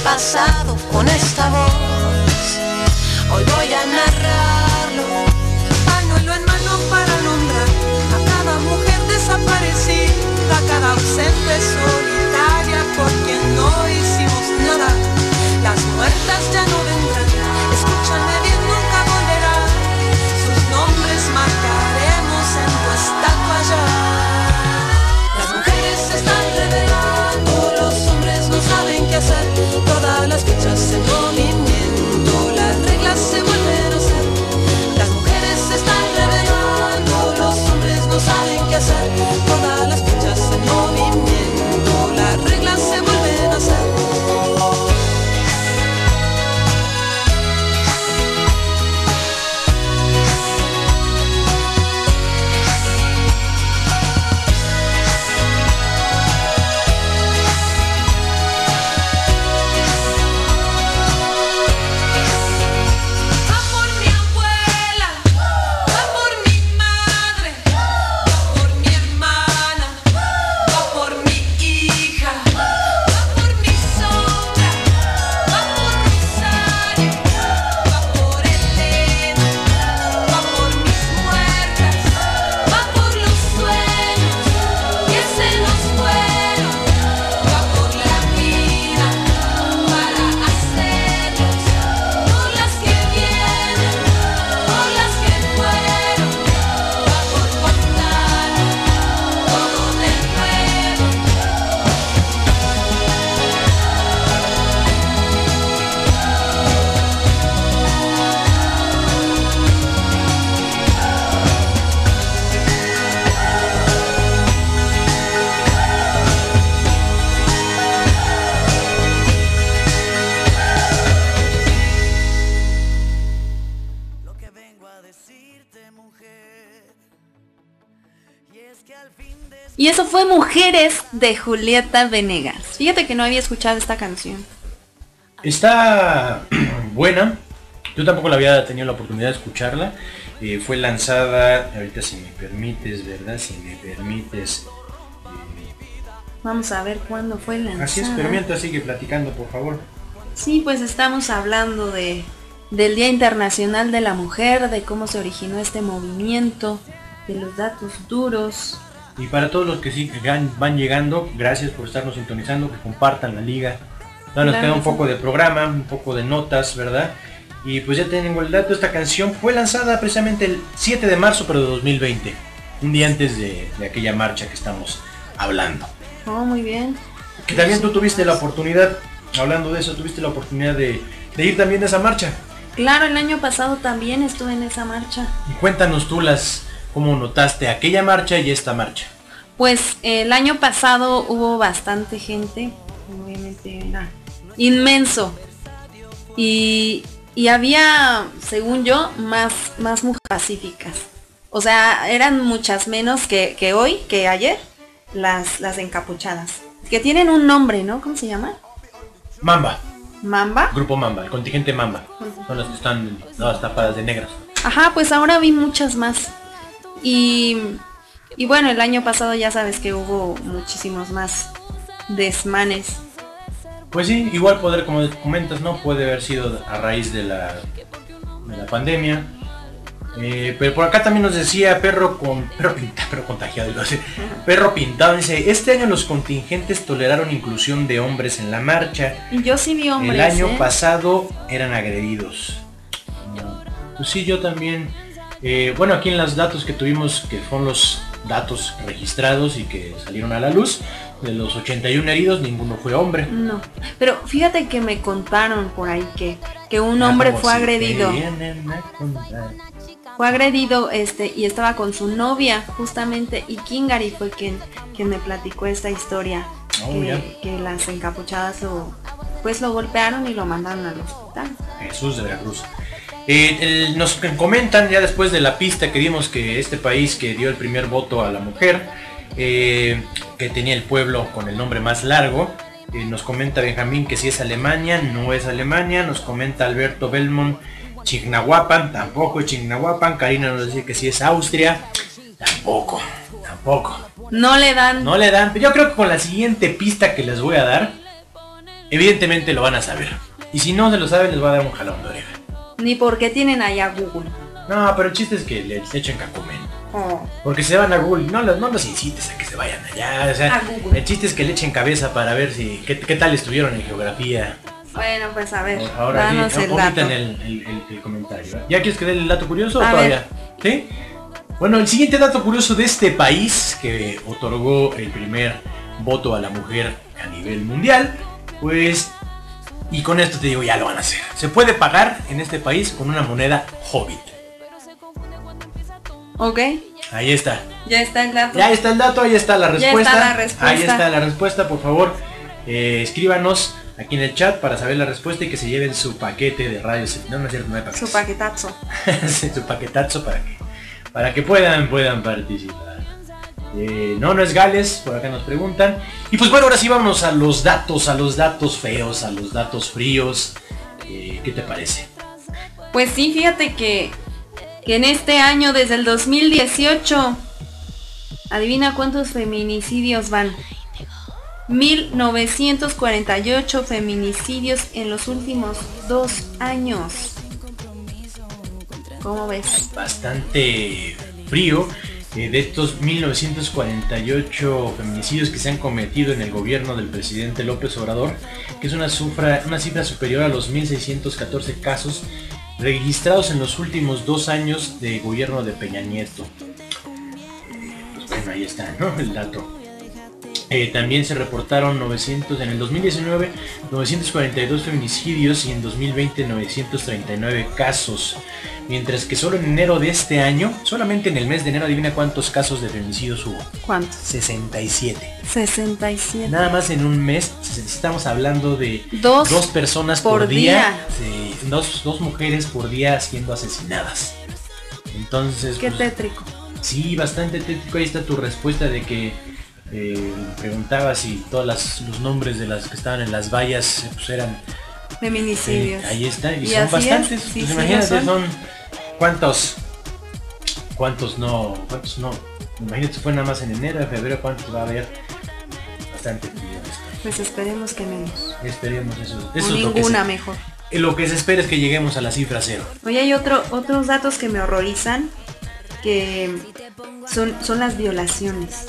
Pasado con esta voz. Hoy voy a narrarlo. Pañuelo en mano para nombrar a cada mujer desaparecida, a cada ausente solitaria por quien no hicimos nada. Las muertas ya no vendrán, escúchame Mujeres de Julieta Venegas. Fíjate que no había escuchado esta canción. Está <clears throat> buena. Yo tampoco la había tenido la oportunidad de escucharla. Eh, fue lanzada, ahorita si me permites, ¿verdad? Si me permites. Vamos a ver cuándo fue lanzada. Así es, pero mientras sigue platicando, por favor. Sí, pues estamos hablando de del Día Internacional de la Mujer, de cómo se originó este movimiento, de los datos duros. Y para todos los que sí que van, llegando, gracias por estarnos sintonizando, que compartan la liga. Ya nos Claro queda un poco de programa, un poco de notas, ¿verdad? Y pues ya tengo el dato, esta canción fue lanzada precisamente el 7 de marzo, pero de 2020. Un día antes de, de aquella marcha que estamos hablando. Oh, muy bien. Que también tú tuviste la oportunidad, hablando de eso, tuviste la oportunidad de, de ir también a esa marcha. Claro, el año pasado también estuve en esa marcha. Y cuéntanos tú las, cómo notaste aquella marcha y esta marcha. Pues el año pasado hubo bastante gente, obviamente era inmenso. Y y había, según yo, más, más mujeres pacíficas. O sea, eran muchas menos que, que hoy, que ayer, las, las encapuchadas. Que tienen un nombre, ¿no? ¿Cómo se llama? Mamba, Mamba. grupo Mamba, el contingente Mamba. Son las que están todas tapadas de negras. Ajá, pues ahora vi muchas más. Y, y bueno, el año pasado ya sabes que hubo muchísimos más desmanes. Pues sí, igual poder, como comentas, ¿no? Puede haber sido a raíz de la, de la pandemia. Eh, pero por acá también nos decía perro con <laughs> perro pintado, perro contagiado, a decir. perro pintado, dice, este año los contingentes toleraron inclusión de hombres en la marcha. Y yo sí vi hombres. El año ¿eh? pasado eran agredidos. Pues sí, yo también. Eh, bueno, aquí en los datos que tuvimos, que son los datos registrados y que salieron a la luz, de los 81 heridos, ninguno fue hombre. No. Pero fíjate que me contaron por ahí que, que un Ah, hombre fue si agredido. Fue agredido este y estaba con su novia justamente y Kingari fue quien, quien me platicó esta historia. Oh, que las encapuchadas lo, pues lo golpearon y lo mandaron al hospital. Jesús de Veracruz. Eh, el- nos comentan ya después de la pista que dimos que este país que dio el primer voto a la mujer, eh, que tenía el pueblo con el nombre más largo, eh, nos comenta Benjamín que si es Alemania, no es Alemania, nos comenta Alberto Belmont, Chignahuapan, tampoco es Chignahuapan, Karina nos dice que si es Austria, tampoco, tampoco. No le dan No le dan, yo creo que con la siguiente pista que les voy a dar, evidentemente lo van a saber. Y si no se lo saben, les voy a dar un jalón de oreja. Ni porque tienen allá Google. No, pero el chiste es que les echen cacumen. Oh, Porque se van a Google, no, los- no los incites a que se vayan allá. O sea, el chiste es que le echen cabeza para ver si qué, qué tal estuvieron en geografía. Bueno, pues a ver, Ahora sí, danos el dato. el, el- el- comentario. ¿Ya quieres que dé el dato curioso o todavía? ¿Sí? Bueno, el siguiente dato curioso de este país que otorgó el primer voto a la mujer a nivel mundial, pues, y con esto te digo, ya lo van a hacer. Se puede pagar en este país con una moneda hobbit. Ok, Ahí está. ya está el dato. Ya está el dato, ahí está la Ya está respuesta. la respuesta. Ahí está la respuesta, por favor. eh, escríbanos aquí en el chat para saber la respuesta y que se lleven su paquete de radios. No, no es cierto, no hay paquetes. Su paquetazo. <laughs> Sí, su paquetazo para que, para que puedan, puedan participar. Eh, no, no es Gales, por acá nos preguntan. Y pues bueno, ahora sí vámonos a los datos, a los datos feos, a los datos fríos. Eh, ¿Qué te parece? Pues sí, fíjate que, que en este año, desde el 2018, adivina cuántos feminicidios van. 1948 feminicidios en los últimos dos años. ¿Cómo ves? bastante frío. Eh, de estos 1948 feminicidios que se han cometido en el gobierno del presidente López Obrador, que es una cifra, superior a los 1.614 casos registrados en los últimos dos años de gobierno de Peña Nieto. Pues bueno, ahí está, ¿no? El dato. Eh, también se reportaron 900, en el 2019 942 feminicidios y en 2020 939 casos. Mientras que solo en enero de este año, solamente en el mes de enero, adivina cuántos casos de feminicidios hubo. ¿Cuántos? 67. 67. Nada más en un mes, estamos hablando de Dos dos personas por, por día, dos, dos mujeres por día siendo asesinadas. Entonces, Qué pues, tétrico. Sí, bastante tétrico. Ahí está tu respuesta de que eh, preguntaba si todos los nombres de las que estaban en las vallas pues eran. Feminicidios. eh, ahí está, y, Y son es, bastantes. sí, Pues sí, imagínate, lo son. son. ¿Cuántos? ¿Cuántos no? ¿Cuántos no? Imagínate, fue nada más en enero, en febrero, ¿cuántos va a haber? Bastante. Pues esperemos que menos. Esperemos eso. O Eso es lo que, ninguna se, mejor. eh, lo que se espera es que lleguemos a la cifra cero. Oye, hay otro, otros datos que me horrorizan, que son, son las violaciones.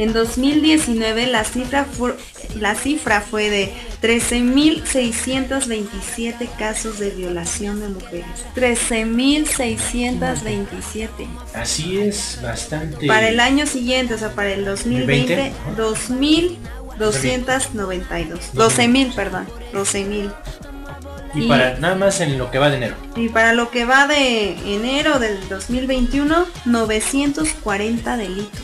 En 2019 la cifra, fue, la cifra fue de 13.627 casos de violación de mujeres. 13.627. Así es, bastante. Para el año siguiente, o sea, para el 2020, 2020, 2.292. 12.000, perdón. 12.000. Y y- para nada más en lo que va de enero. Y para lo que va de enero del 2021, 940 delitos.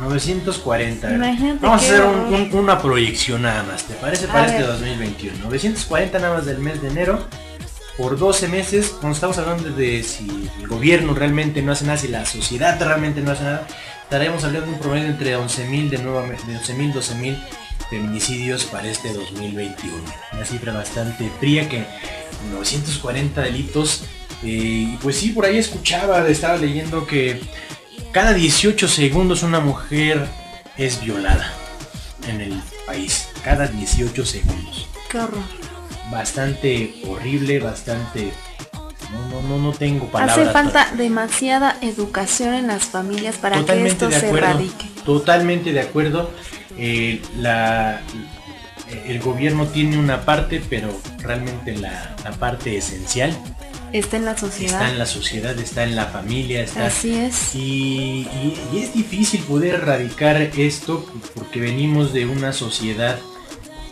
940. Imagínate Vamos a hacer un- horror. un- una proyección nada más, ¿te parece? A Para este ver. 2021. 940 nada más del mes de enero. por 12 meses, cuando estamos hablando de si el gobierno realmente no hace nada, si la sociedad realmente no hace nada, estaremos hablando de un promedio entre 11.000 de, nueva- de 11.000, 12.000 feminicidios para este 2021. Una cifra bastante fría que 940 delitos. eh, pues sí, por ahí escuchaba, estaba leyendo que cada 18 segundos una mujer es violada en el país. Cada 18 segundos. Qué horror. Bastante horrible, bastante... No, no, no, no tengo palabras. Hace para- falta demasiada educación en las familias para que esto de se acuerdo. erradique. Totalmente de acuerdo. Eh, la, el gobierno tiene una parte, pero realmente la, la parte esencial Está en la sociedad. está en la sociedad, está en la familia, está... Así es. Y, y- y es difícil poder erradicar esto porque venimos de una sociedad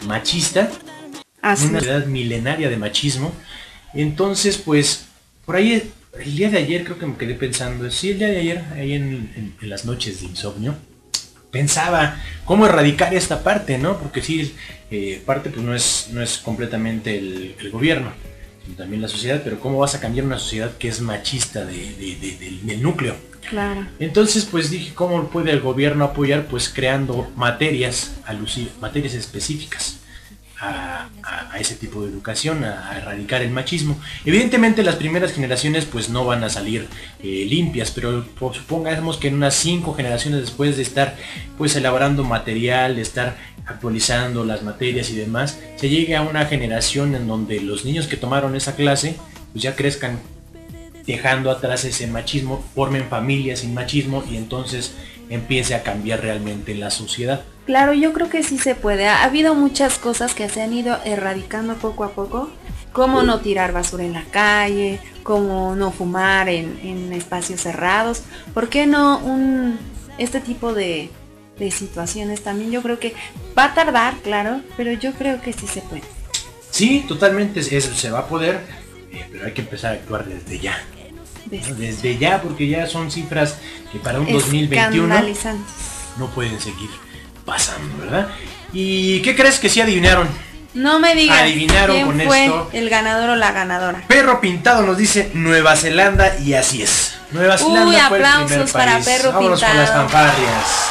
machista, Así una sociedad milenaria de machismo. Entonces, pues, por ahí el día de ayer creo que me quedé pensando, sí, el día de ayer, ahí en, en- en las noches de insomnio, pensaba cómo erradicar esta parte, ¿no? Porque sí, eh, parte pues no es, no es completamente el, el gobierno, sino también la sociedad, pero cómo vas a cambiar una sociedad que es machista de- de- de- del- del núcleo. Claro. Entonces, pues dije, ¿cómo puede el gobierno apoyar? Pues creando materias, materias específicas a, ese tipo de educación, a, erradicar el machismo. Evidentemente las primeras generaciones pues no van a salir eh, limpias, pero supongamos que en unas cinco generaciones después de estar pues elaborando material, de estar actualizando las materias y demás, se llegue a una generación en donde los niños que tomaron esa clase pues ya crezcan dejando atrás ese machismo, formen familias sin machismo y entonces empiece a cambiar realmente la sociedad. Claro, yo creo que sí se puede. Ha habido muchas cosas que se han ido erradicando poco a poco, como no tirar basura en la calle, como no fumar en, en espacios cerrados. ¿Por qué no un este tipo de, de situaciones también? Yo creo que va a tardar, claro, pero yo creo que sí se puede. Sí, totalmente es- se va a poder, eh, pero hay que empezar a actuar desde ya. ¿no? Desde ya, porque ya son cifras que para un 2021 Escandalizantes. no pueden seguir pasando, ¿verdad? ¿Y qué crees que sí adivinaron? No me digas Adivinaron quién con fue esto. el ganador o la ganadora. Perro Pintado nos dice Nueva Zelanda y así es. Nueva Zelanda Uy, fue el aplausos primer para país. Perro Vámonos con las Pintado. fanfarrias.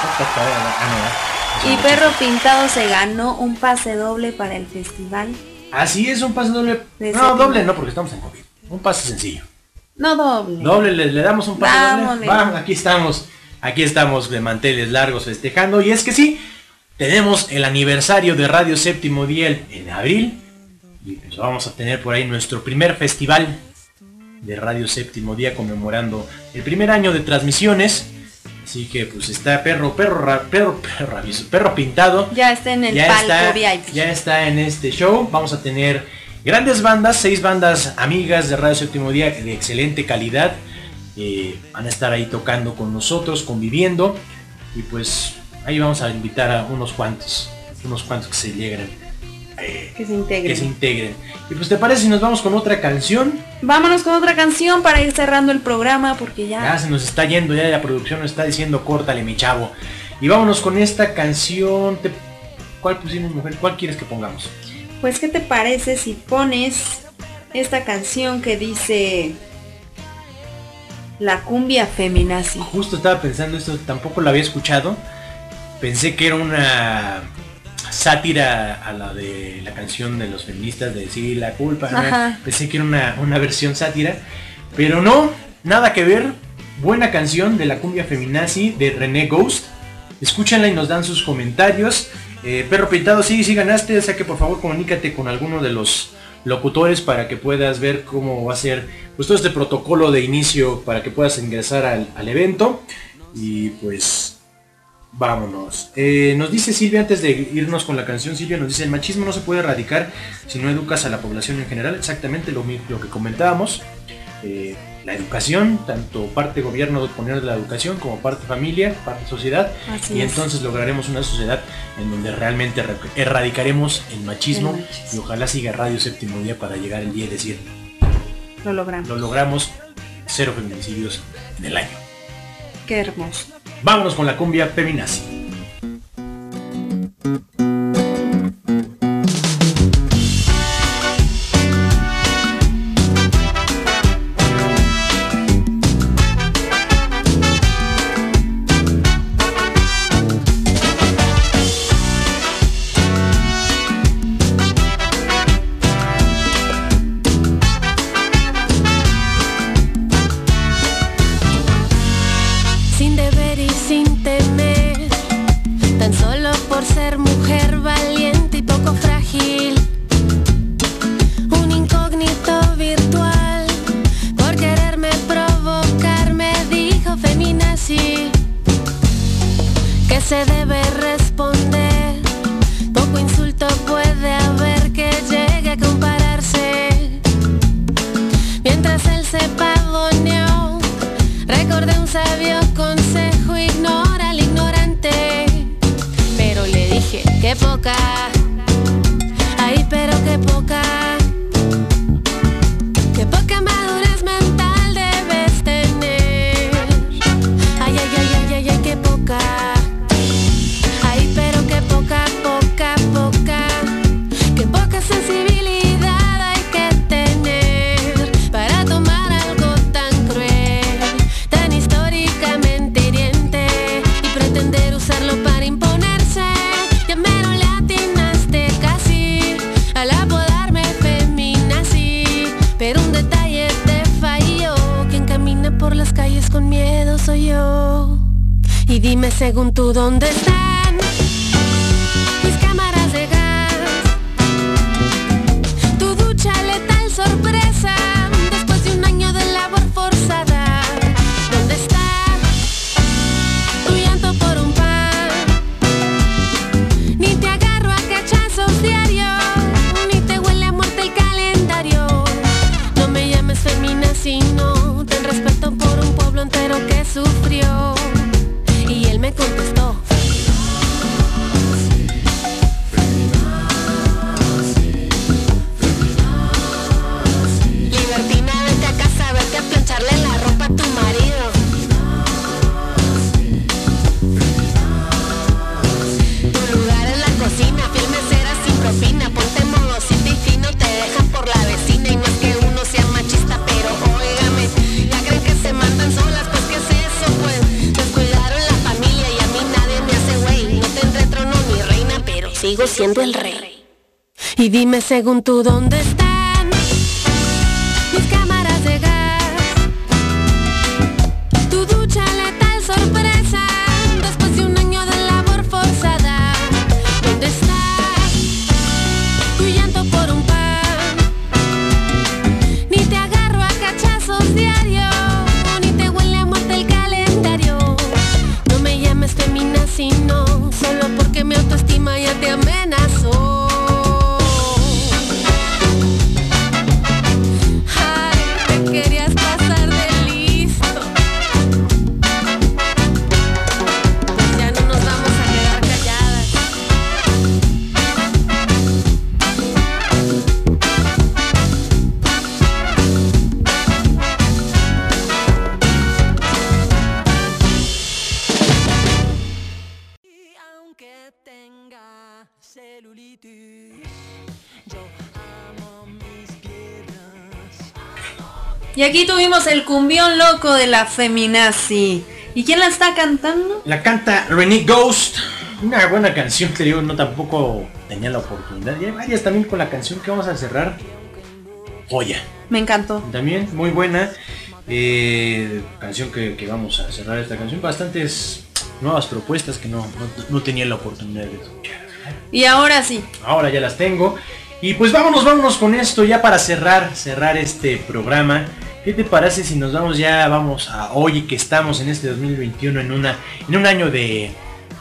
Y Perro. Pintado se ganó un pase doble para el festival. Así es, un pase doble. De No, doble no, porque estamos en COVID. Un pase sencillo. No doble. Doble, le, le damos un pase doble. Aquí estamos. Aquí estamos de manteles largos festejando. Y es que sí, tenemos el aniversario de Radio Séptimo Día en abril. Y pues vamos a tener por ahí nuestro primer festival de Radio Séptimo Día conmemorando el primer año de transmisiones. Así que pues está perro, perro, ra- perro, perro, perro pintado. Ya está en el ya palco está, VIP. ya está en este show. Vamos a tener grandes bandas, seis bandas amigas de Radio Séptimo Día de excelente calidad. Eh, van a estar ahí tocando con nosotros, conviviendo. Y pues ahí vamos a invitar a unos cuantos, unos cuantos que se lleguen, eh, Que se integre. que se integren. Y pues te parece si nos vamos con otra canción. Vámonos con otra canción para ir cerrando el programa porque ya... Ya se nos está yendo, ya la producción nos está diciendo córtale mi chavo. Y vámonos con esta canción. Te- ¿Cuál pusimos mujer? ¿Cuál quieres que pongamos? Pues ¿qué te parece si pones esta canción que dice La cumbia feminazi? Justo estaba pensando esto, tampoco la había escuchado. Pensé que era una sátira a la de la canción de los feministas de sí, la culpa. Pensé que era una, una versión sátira. Pero no, nada que ver. Buena canción de la cumbia feminazi de René Ghost. Escúchenla y nos dan sus comentarios. Eh, Perro Pintado, sí, sí ganaste, o sea que por favor comunícate con alguno de los locutores para que puedas ver cómo va a ser pues todo este protocolo de inicio para que puedas ingresar al, al evento. Y pues vámonos. Eh, nos dice Silvia antes de irnos con la canción, Silvia nos dice el machismo no se puede erradicar si no educas a la población en general. Exactamente lo, lo que comentábamos. Eh, la educación, tanto parte gobierno de poner la educación como parte familia, parte sociedad, Así y es. entonces lograremos una sociedad en donde realmente erra- erradicaremos el machismo, El machismo. y ojalá siga Radio Séptimo Día para llegar el día y decir, Lo logramos. lo logramos, cero feminicidios en el año. Qué hermoso. Vámonos con la cumbia feminazi. Dónde están el rey. Y dime según tú dónde están Y aquí tuvimos el cumbión loco de la feminazi. ¿Y quién la está cantando? La canta Renee Ghost. Una buena canción, te digo, no tampoco tenía la oportunidad. Y hay varias también con la canción que vamos a cerrar. Joya. Me encantó. También muy buena. Eh, canción que, que vamos a cerrar esta canción. Bastantes nuevas propuestas que no, no, no tenía la oportunidad de escuchar. Y ahora sí. Ahora ya las tengo. Y pues vámonos, vámonos con esto ya para cerrar, cerrar este programa. ¿Qué te parece si nos vamos ya, vamos a hoy que estamos en este 2021 en una, en un año de,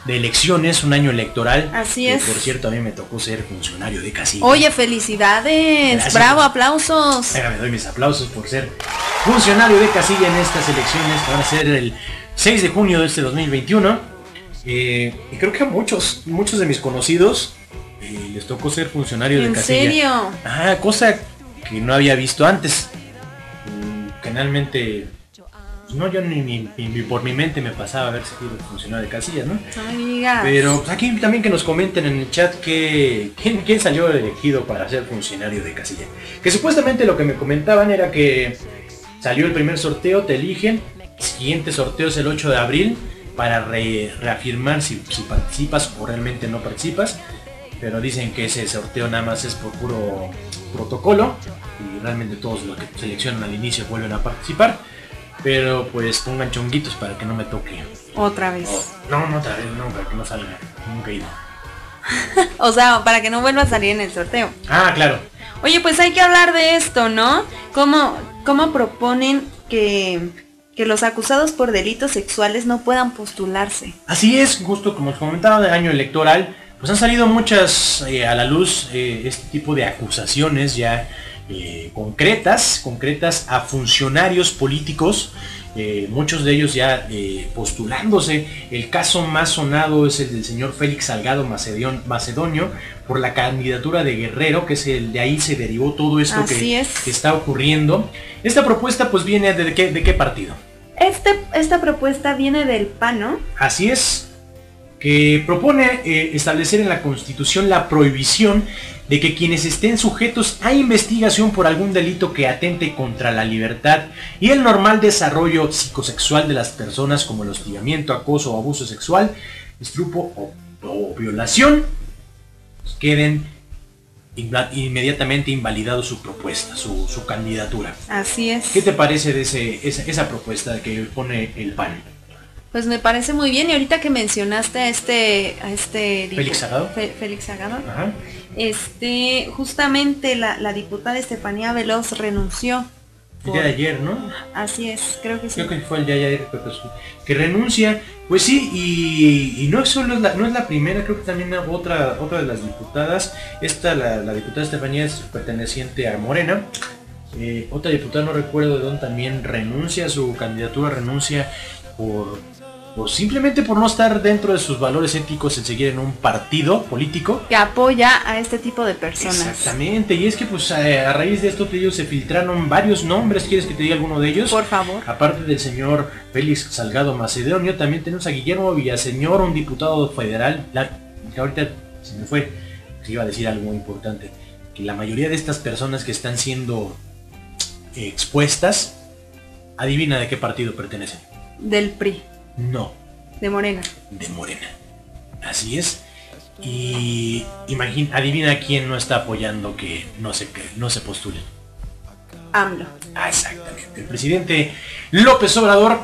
de elecciones, un año electoral? Así Que, es. Por cierto, a mí me tocó ser funcionario de casilla. Oye, felicidades. Gracias. Bravo, aplausos. Venga, me doy mis aplausos por ser funcionario de casilla en estas elecciones que van a ser el 6 de junio de este 2021. Eh, y creo que a muchos, muchos de mis conocidos eh, les tocó ser funcionario de ¿En casilla. serio? Ah, cosa que no había visto antes. Generalmente, pues, no, yo ni, ni- ni por mi mente me pasaba a ver si era funcionario de casilla, ¿no? Pero pues, aquí también que nos comenten en el chat que quién, quién salió elegido para ser funcionario de casilla. Que supuestamente lo que me comentaban era que salió el primer sorteo, te eligen, el siguiente sorteo es el 8 de abril para re- reafirmar si, si participas o realmente no participas. Pero dicen que ese sorteo nada más es por puro protocolo y realmente todos los que seleccionan al inicio vuelven a participar. Pero pues pongan chonguitos para que no me toque. Otra vez. Oh, no, no otra vez, no, para que no salga. Nunca he ido. <laughs> O sea, para que no vuelva a salir en el sorteo. Ah, claro. Oye, pues hay que hablar de esto, ¿no? ¿Cómo, cómo proponen que que los acusados por delitos sexuales no puedan postularse. Así es, justo como os comentaba de año electoral, pues han salido muchas eh, a la luz eh, este tipo de acusaciones ya eh, concretas, concretas a funcionarios políticos, eh, muchos de ellos ya eh, postulándose. El caso más sonado es el del señor Félix Salgado Macedon- Macedonio por la candidatura de Guerrero, que es el de ahí se derivó todo esto Así que, es. que está ocurriendo. Esta propuesta pues viene de qué, de qué partido. Este, esta propuesta viene del PAN, ¿no? Así es, que propone eh, establecer en la Constitución la prohibición de que quienes estén sujetos a investigación por algún delito que atente contra la libertad y el normal desarrollo psicosexual de las personas como el hostigamiento, acoso o abuso sexual, estrupo o, o violación, pues, queden inmediatamente invalidado su propuesta, su, su candidatura. Así es. ¿Qué te parece de ese, esa, esa propuesta que pone el PAN? Pues me parece muy bien. Y ahorita que mencionaste a este, a este Félix Salgado. Fe- Félix Salgado, Ajá. este, justamente la, la diputada Estefanía Veloz renunció. El día de ayer, ¿no? Así es, creo que sí. Creo que fue el día de ayer que, que renuncia. Pues sí, y, y no es solo es la, no es la primera, creo que también otra, otra de las diputadas, esta, la, la diputada Estefanía es perteneciente a Morena. Eh, otra diputada, no recuerdo de dónde, también renuncia su candidatura, renuncia por, por simplemente por no estar dentro de sus valores éticos en seguir en un partido político. Que apoya a este tipo de personas. Exactamente, y es que pues a, a raíz de esto te digo, se filtraron varios nombres, ¿quieres que te diga alguno de ellos? Por favor. Aparte del señor Félix Salgado Macedonio, también tenemos a Guillermo Villaseñor, un diputado federal, la, que ahorita se me fue, que iba a decir algo muy importante, que la mayoría de estas personas que están siendo eh, expuestas, adivina de qué partido pertenecen. Del PRI, No, de Morena. de Morena. Así es. Y imagina, adivina quién no está apoyando que no se, que no se postule. AMLO. Ah, exactamente. El presidente López Obrador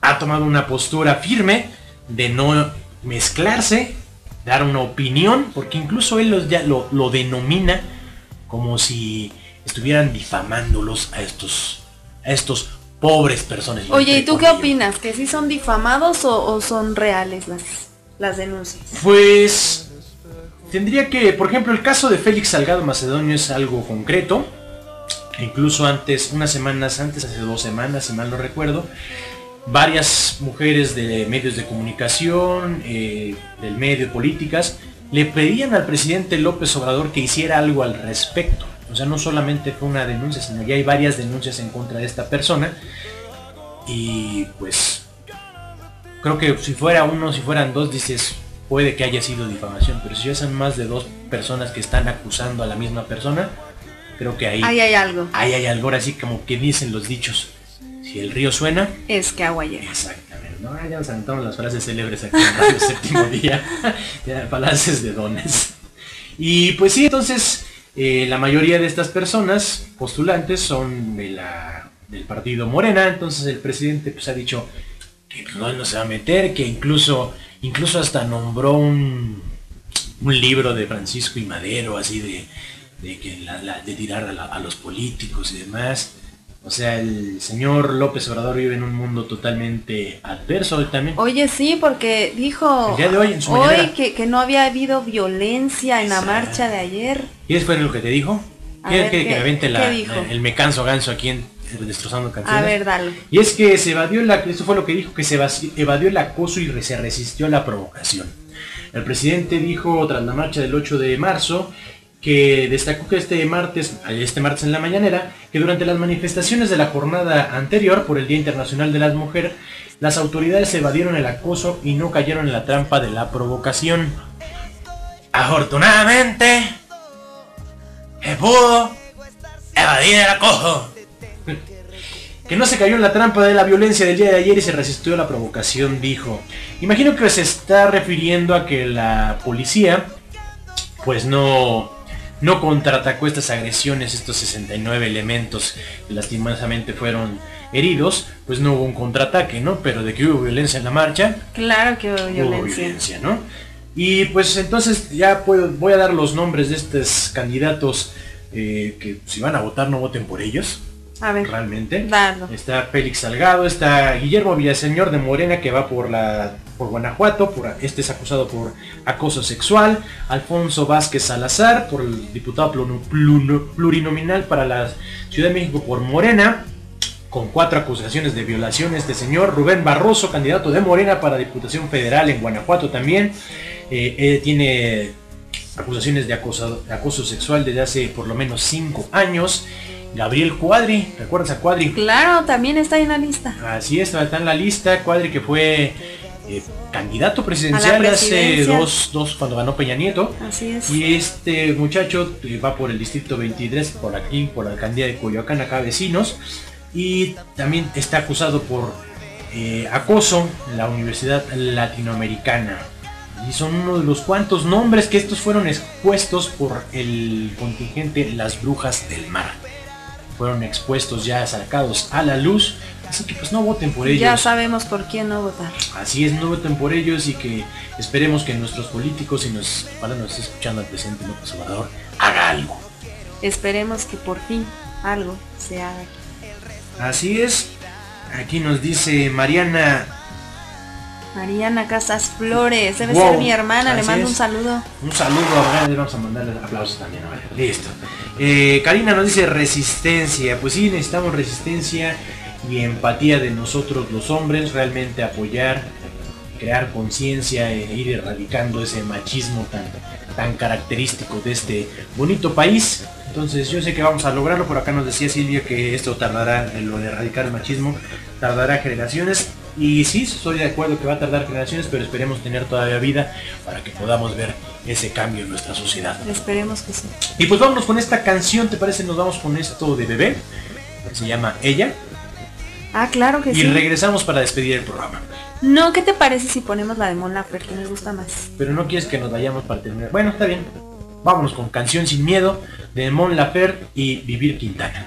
ha tomado una postura firme de no mezclarse, dar una opinión, porque incluso él los ya lo, lo denomina como si estuvieran difamándolos a estos, a estos pobres personas. Oye, ¿y tú qué opinas? ¿Que sí son difamados o, o son reales las, las denuncias? Pues tendría que, por ejemplo, el caso de Félix Salgado Macedonio es algo concreto. Incluso antes, unas semanas antes, hace dos semanas, si mal no recuerdo, varias mujeres de medios de comunicación, eh, del medio, políticas, le pedían al presidente López Obrador que hiciera algo al respecto. O sea, no solamente fue una denuncia, sino ya hay varias denuncias en contra de esta persona. Y pues creo que si fuera uno, si fueran dos, dices, puede que haya sido difamación, pero si ya son más de dos personas que están acusando a la misma persona, creo que ahí, Ahí hay algo. ahí hay algo ahora así como que dicen los dichos. Si el río suena, Es que agua llega. exactamente, ¿no? Ya nos aventamos las frases célebres aquí en Radio <laughs> Séptimo Día, <laughs> ya, palaces de dones. Y pues sí, entonces eh, la mayoría de estas personas postulantes son de la, del partido Morena, entonces el presidente pues ha dicho que no, no se va a meter, que incluso, incluso hasta nombró un, un libro de Francisco y Madero, así de, de, que la- de tirar a los políticos y demás. O sea, el señor López Obrador vive en un mundo totalmente adverso hoy también. Oye, sí, porque dijo El día de hoy, en su hoy mañanera. que, que no había habido violencia en la marcha de ayer. ¿Quieres ver lo que te dijo? ¿Quieres que, que ¿qué- me aviente qué la- el me canso ganso aquí en, destrozando canciones? A ver, dale. Y es que se evadió la, esto fue lo que dijo, que se evadió el acoso y se resistió a la provocación. El presidente dijo tras la marcha del 8 de marzo que destacó que este martes, este martes en la mañanera, que durante las manifestaciones de la jornada anterior por el Día Internacional de las Mujeres, las autoridades evadieron el acoso y no cayeron en la trampa de la provocación. Afortunadamente, se pudo evadir el acoso. <laughs> Que no se cayó en la trampa de la violencia del día de ayer y se resistió a la provocación, dijo. Imagino que se está refiriendo a que la policía, pues no, no contraatacó estas agresiones, estos 69 elementos que lastimosamente fueron heridos, pues no hubo un contraataque, ¿no? Pero de que hubo violencia en la marcha, Claro que hubo hubo violencia. violencia, ¿no? Y pues entonces ya puedo, voy a dar los nombres de estos candidatos eh, que si van a votar no voten por ellos. A ver. realmente. Está Félix Salgado, está Guillermo Villaseñor de Morena que va por la por Guanajuato, por este es acusado por acoso sexual, Alfonso Vázquez Salazar por el diputado plurinominal para la Ciudad de México por Morena, con cuatro acusaciones de violación este señor, Rubén Barroso, candidato de Morena para Diputación Federal en Guanajuato también, Eh, él tiene acusaciones de acoso, de acoso sexual desde hace por lo menos cinco años. Gabriel Cuadri, ¿recuerdas a Cuadri? Claro, también está en la lista. Así es, está en la lista. Cuadri que fue eh, candidato presidencial hace dos, dos cuando ganó Peña Nieto. Así es. Y este muchacho eh, va por el distrito 23, por aquí, por la alcaldía de Coyoacán, acá vecinos. Y también está acusado por eh, acoso en la Universidad Latinoamericana. Y son uno de los cuantos nombres que estos fueron expuestos por el contingente Las Brujas del Mar. Fueron expuestos ya sacados a la luz. Así que pues no voten por ellos. Ya sabemos por quién no votar. Así es, no voten por ellos y que esperemos que nuestros políticos y nos, ojalá nos esté escuchando al presidente López Obrador, haga algo. Esperemos que por fin algo se haga. Así es. Aquí nos dice Mariana, Mariana Casas Flores, debe Wow, ser mi hermana, le mando es. un saludo. un saludo a vamos a mandarle aplausos también. ver, Listo. Eh, Karina nos dice resistencia. Pues sí, necesitamos resistencia y empatía de nosotros los hombres, realmente apoyar, crear conciencia e ir erradicando ese machismo tan, tan característico de este bonito país. Entonces yo sé que vamos a lograrlo, por acá nos decía Silvia que esto tardará, en lo de erradicar el machismo, tardará generaciones. Y sí, estoy de acuerdo que va a tardar generaciones, pero esperemos tener todavía vida para que podamos ver ese cambio en nuestra sociedad. Esperemos que sí. Y pues vámonos con esta canción, ¿te parece? Nos vamos con esto de bebé, que se llama Ella, Ah, claro que y sí. regresamos para despedir el programa. No, ¿qué te parece si ponemos la de Mon Laferte que me gusta más? Pero no quieres que nos vayamos para terminar. Bueno, está bien. Vámonos con Canción Sin Miedo de Mon Laferte y Vivir Quintana.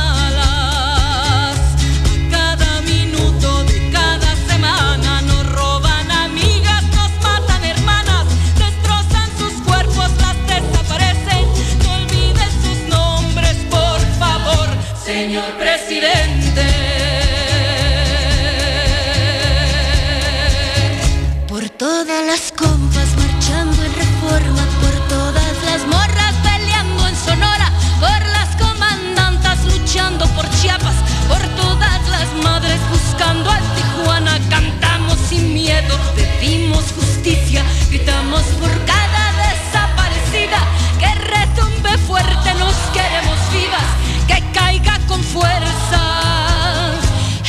todas las compas marchando en reforma, por todas las morras peleando en Sonora, por las comandantas luchando por Chiapas, por todas las madres buscando al Tijuana, cantamos sin miedo, pedimos justicia, gritamos por cada desaparecida, que retumbe fuerte, nos queremos vivas, que caiga con fuerza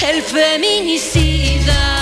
el feminicida.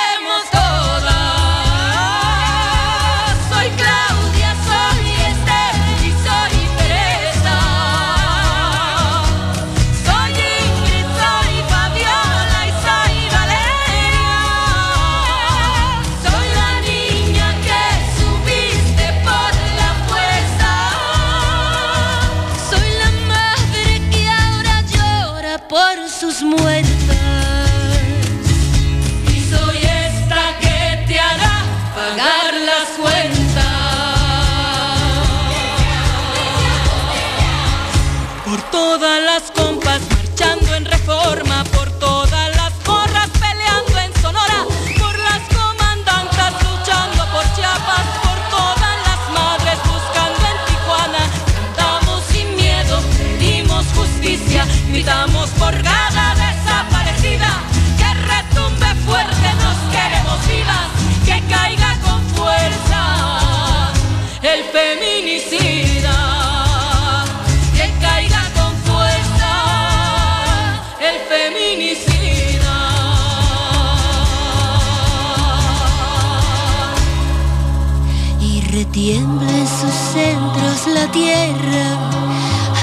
tierra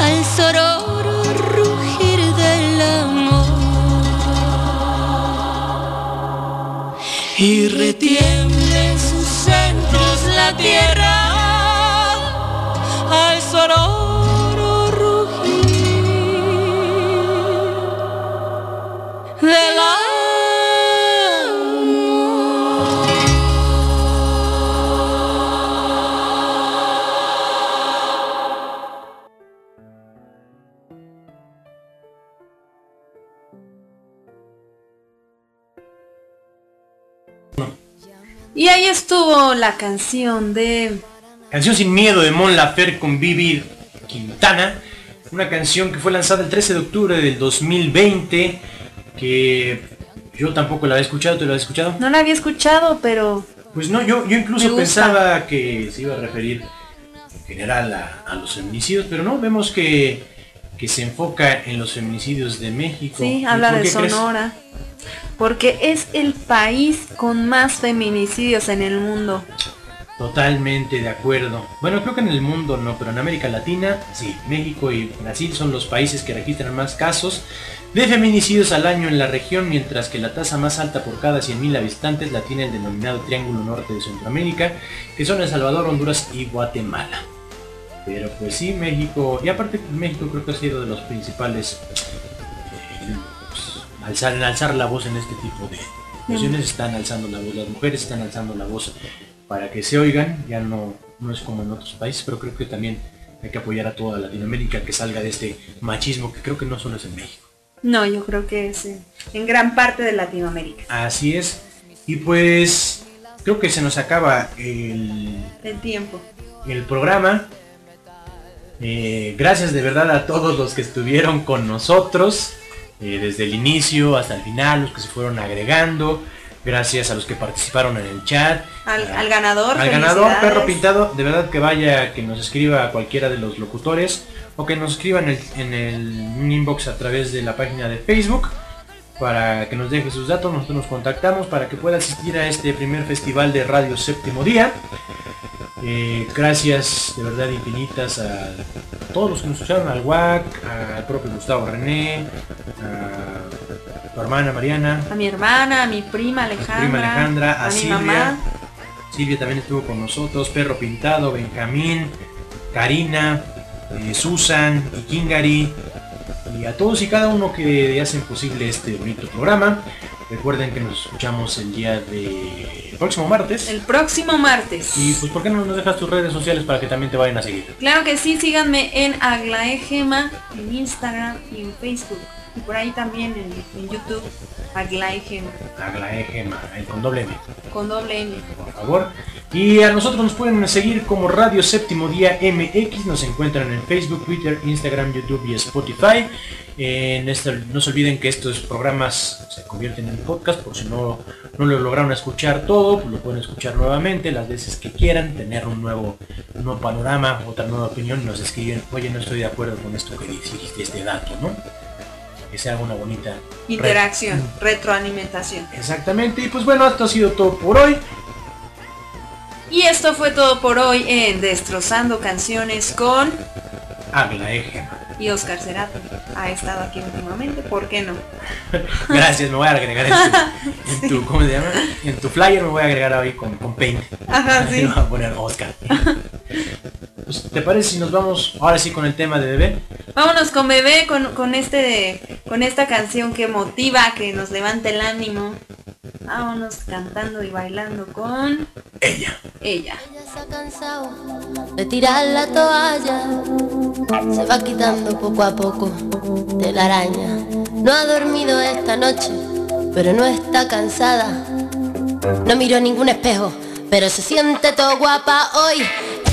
al sororo rugir del amor. Y retiemble en sus centros la tierra al sonoro Y ahí estuvo la canción de... Canción sin miedo de Mon Lafer con Vivi Quintana. Una canción que fue lanzada el 13 de octubre del 2020. Que yo tampoco la había escuchado. ¿Tú la has escuchado? No la había escuchado, pero... Pues no, yo, yo incluso pensaba que se iba a referir en general a, a los feminicidios, pero no, vemos que, que se enfoca en los feminicidios de México. Sí, ¿Y habla de crees? Sonora. Porque es el país con más feminicidios en el mundo. Totalmente de acuerdo. Bueno, creo que en el mundo no, pero en América Latina, sí, México y Brasil son los países que registran más casos de feminicidios al año en la región, mientras que la tasa más alta por cada 100.000 habitantes la tiene el denominado Triángulo Norte de Centroamérica, que son El Salvador, Honduras y Guatemala. Pero pues sí, México, y aparte México creo que ha sido de los principales eh, pues, alzar, en alzar la voz en este tipo de cuestiones, están alzando la voz, las mujeres están alzando la voz para que se oigan, ya no, no es como en otros países, pero creo que también hay que apoyar a toda Latinoamérica que salga de este machismo que creo que no solo es en México. No, yo creo que es en, en gran parte de Latinoamérica. Así es. Y pues creo que se nos acaba el, El tiempo. el programa. Eh, gracias de verdad a todos los que estuvieron con nosotros. eh, desde el inicio hasta el final, los que se fueron agregando. Gracias a los que participaron en el chat. Al, a- al ganador. Al ganador, perro pintado, de verdad que vaya, que nos escriba a cualquiera de los locutores o que nos escriba en el, en el un inbox a través de la página de Facebook para que nos deje sus datos, nosotros nos contactamos para que pueda asistir a este primer festival de Radio Séptimo Día. Eh, gracias de verdad infinitas a, a todos los que nos escucharon, al WAC, al propio Gustavo René, a tu hermana Mariana, A mi hermana, a mi prima Alejandra. prima Alejandra, a, mi Silvia. mamá. Silvia también estuvo con nosotros, Perro Pintado, Benjamín, Karina, eh, Susan y Kingari. Y a todos y cada uno que hacen posible este bonito programa. Recuerden que nos escuchamos el día de el próximo martes. El próximo martes. Y pues ¿por qué no nos dejas tus redes sociales para que también te vayan a seguir? Claro que sí, síganme en Aglaegema, en Instagram y en Facebook. Y por ahí también en, en YouTube, Aglaegema, Aglaegema, con doble M. con doble N. favor. Y a nosotros nos pueden seguir como Radio Séptimo Día MX, nos encuentran en Facebook, Twitter, Instagram, YouTube y Spotify. En esto, no se olviden que estos programas se convierten en podcast, por si no, no lo lograron escuchar todo, pues lo pueden escuchar nuevamente las veces que quieran, tener un nuevo, un nuevo panorama, otra nueva opinión, nos escriben, oye no estoy de acuerdo con esto que dijiste, este dato, ¿no? Que sea una bonita Interacción, retroalimentación. Exactamente, y pues bueno, esto ha sido todo por hoy. Y esto fue todo por hoy en Destrozando Canciones con Aglaegema. y Oscar Cerato. Ha estado aquí últimamente, ¿por qué no? <laughs> Gracias, me voy a agregar en tu, en <laughs> tu- ¿cómo se llama? En tu flyer me voy a agregar ahí con, con Paint. Ajá, sí. <laughs> voy a poner Oscar. Pues, ¿Te parece si nos vamos ahora sí con el tema de bebé? Vámonos con bebé, con, con este, con esta canción que motiva, que nos levanta el ánimo. Vámonos cantando y bailando con Ella. ella. Ella se ha cansado de tirar la toalla, se va quitando poco a poco de la araña. No ha dormido esta noche, pero no está cansada. No miró ningún espejo, pero se siente todo guapa hoy.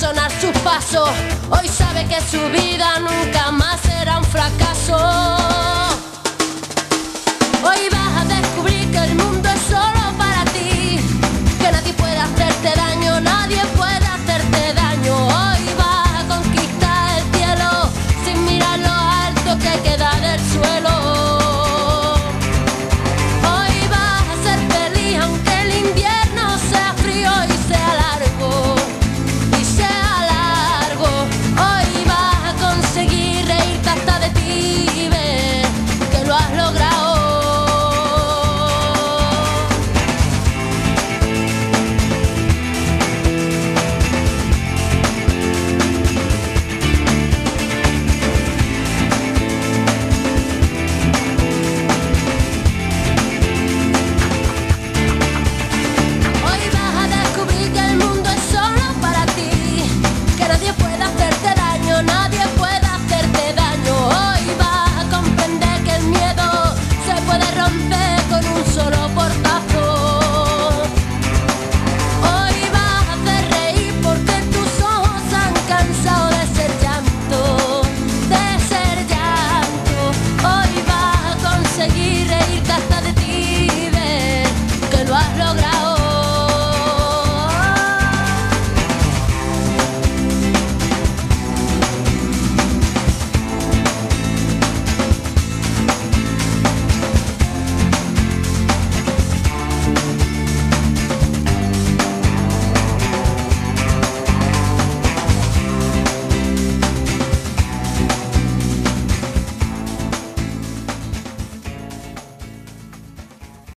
sonar sus pasos. Hoy sabe que su vida nunca más será un fracaso. Hoy vas a descubrir que el mundo es solo.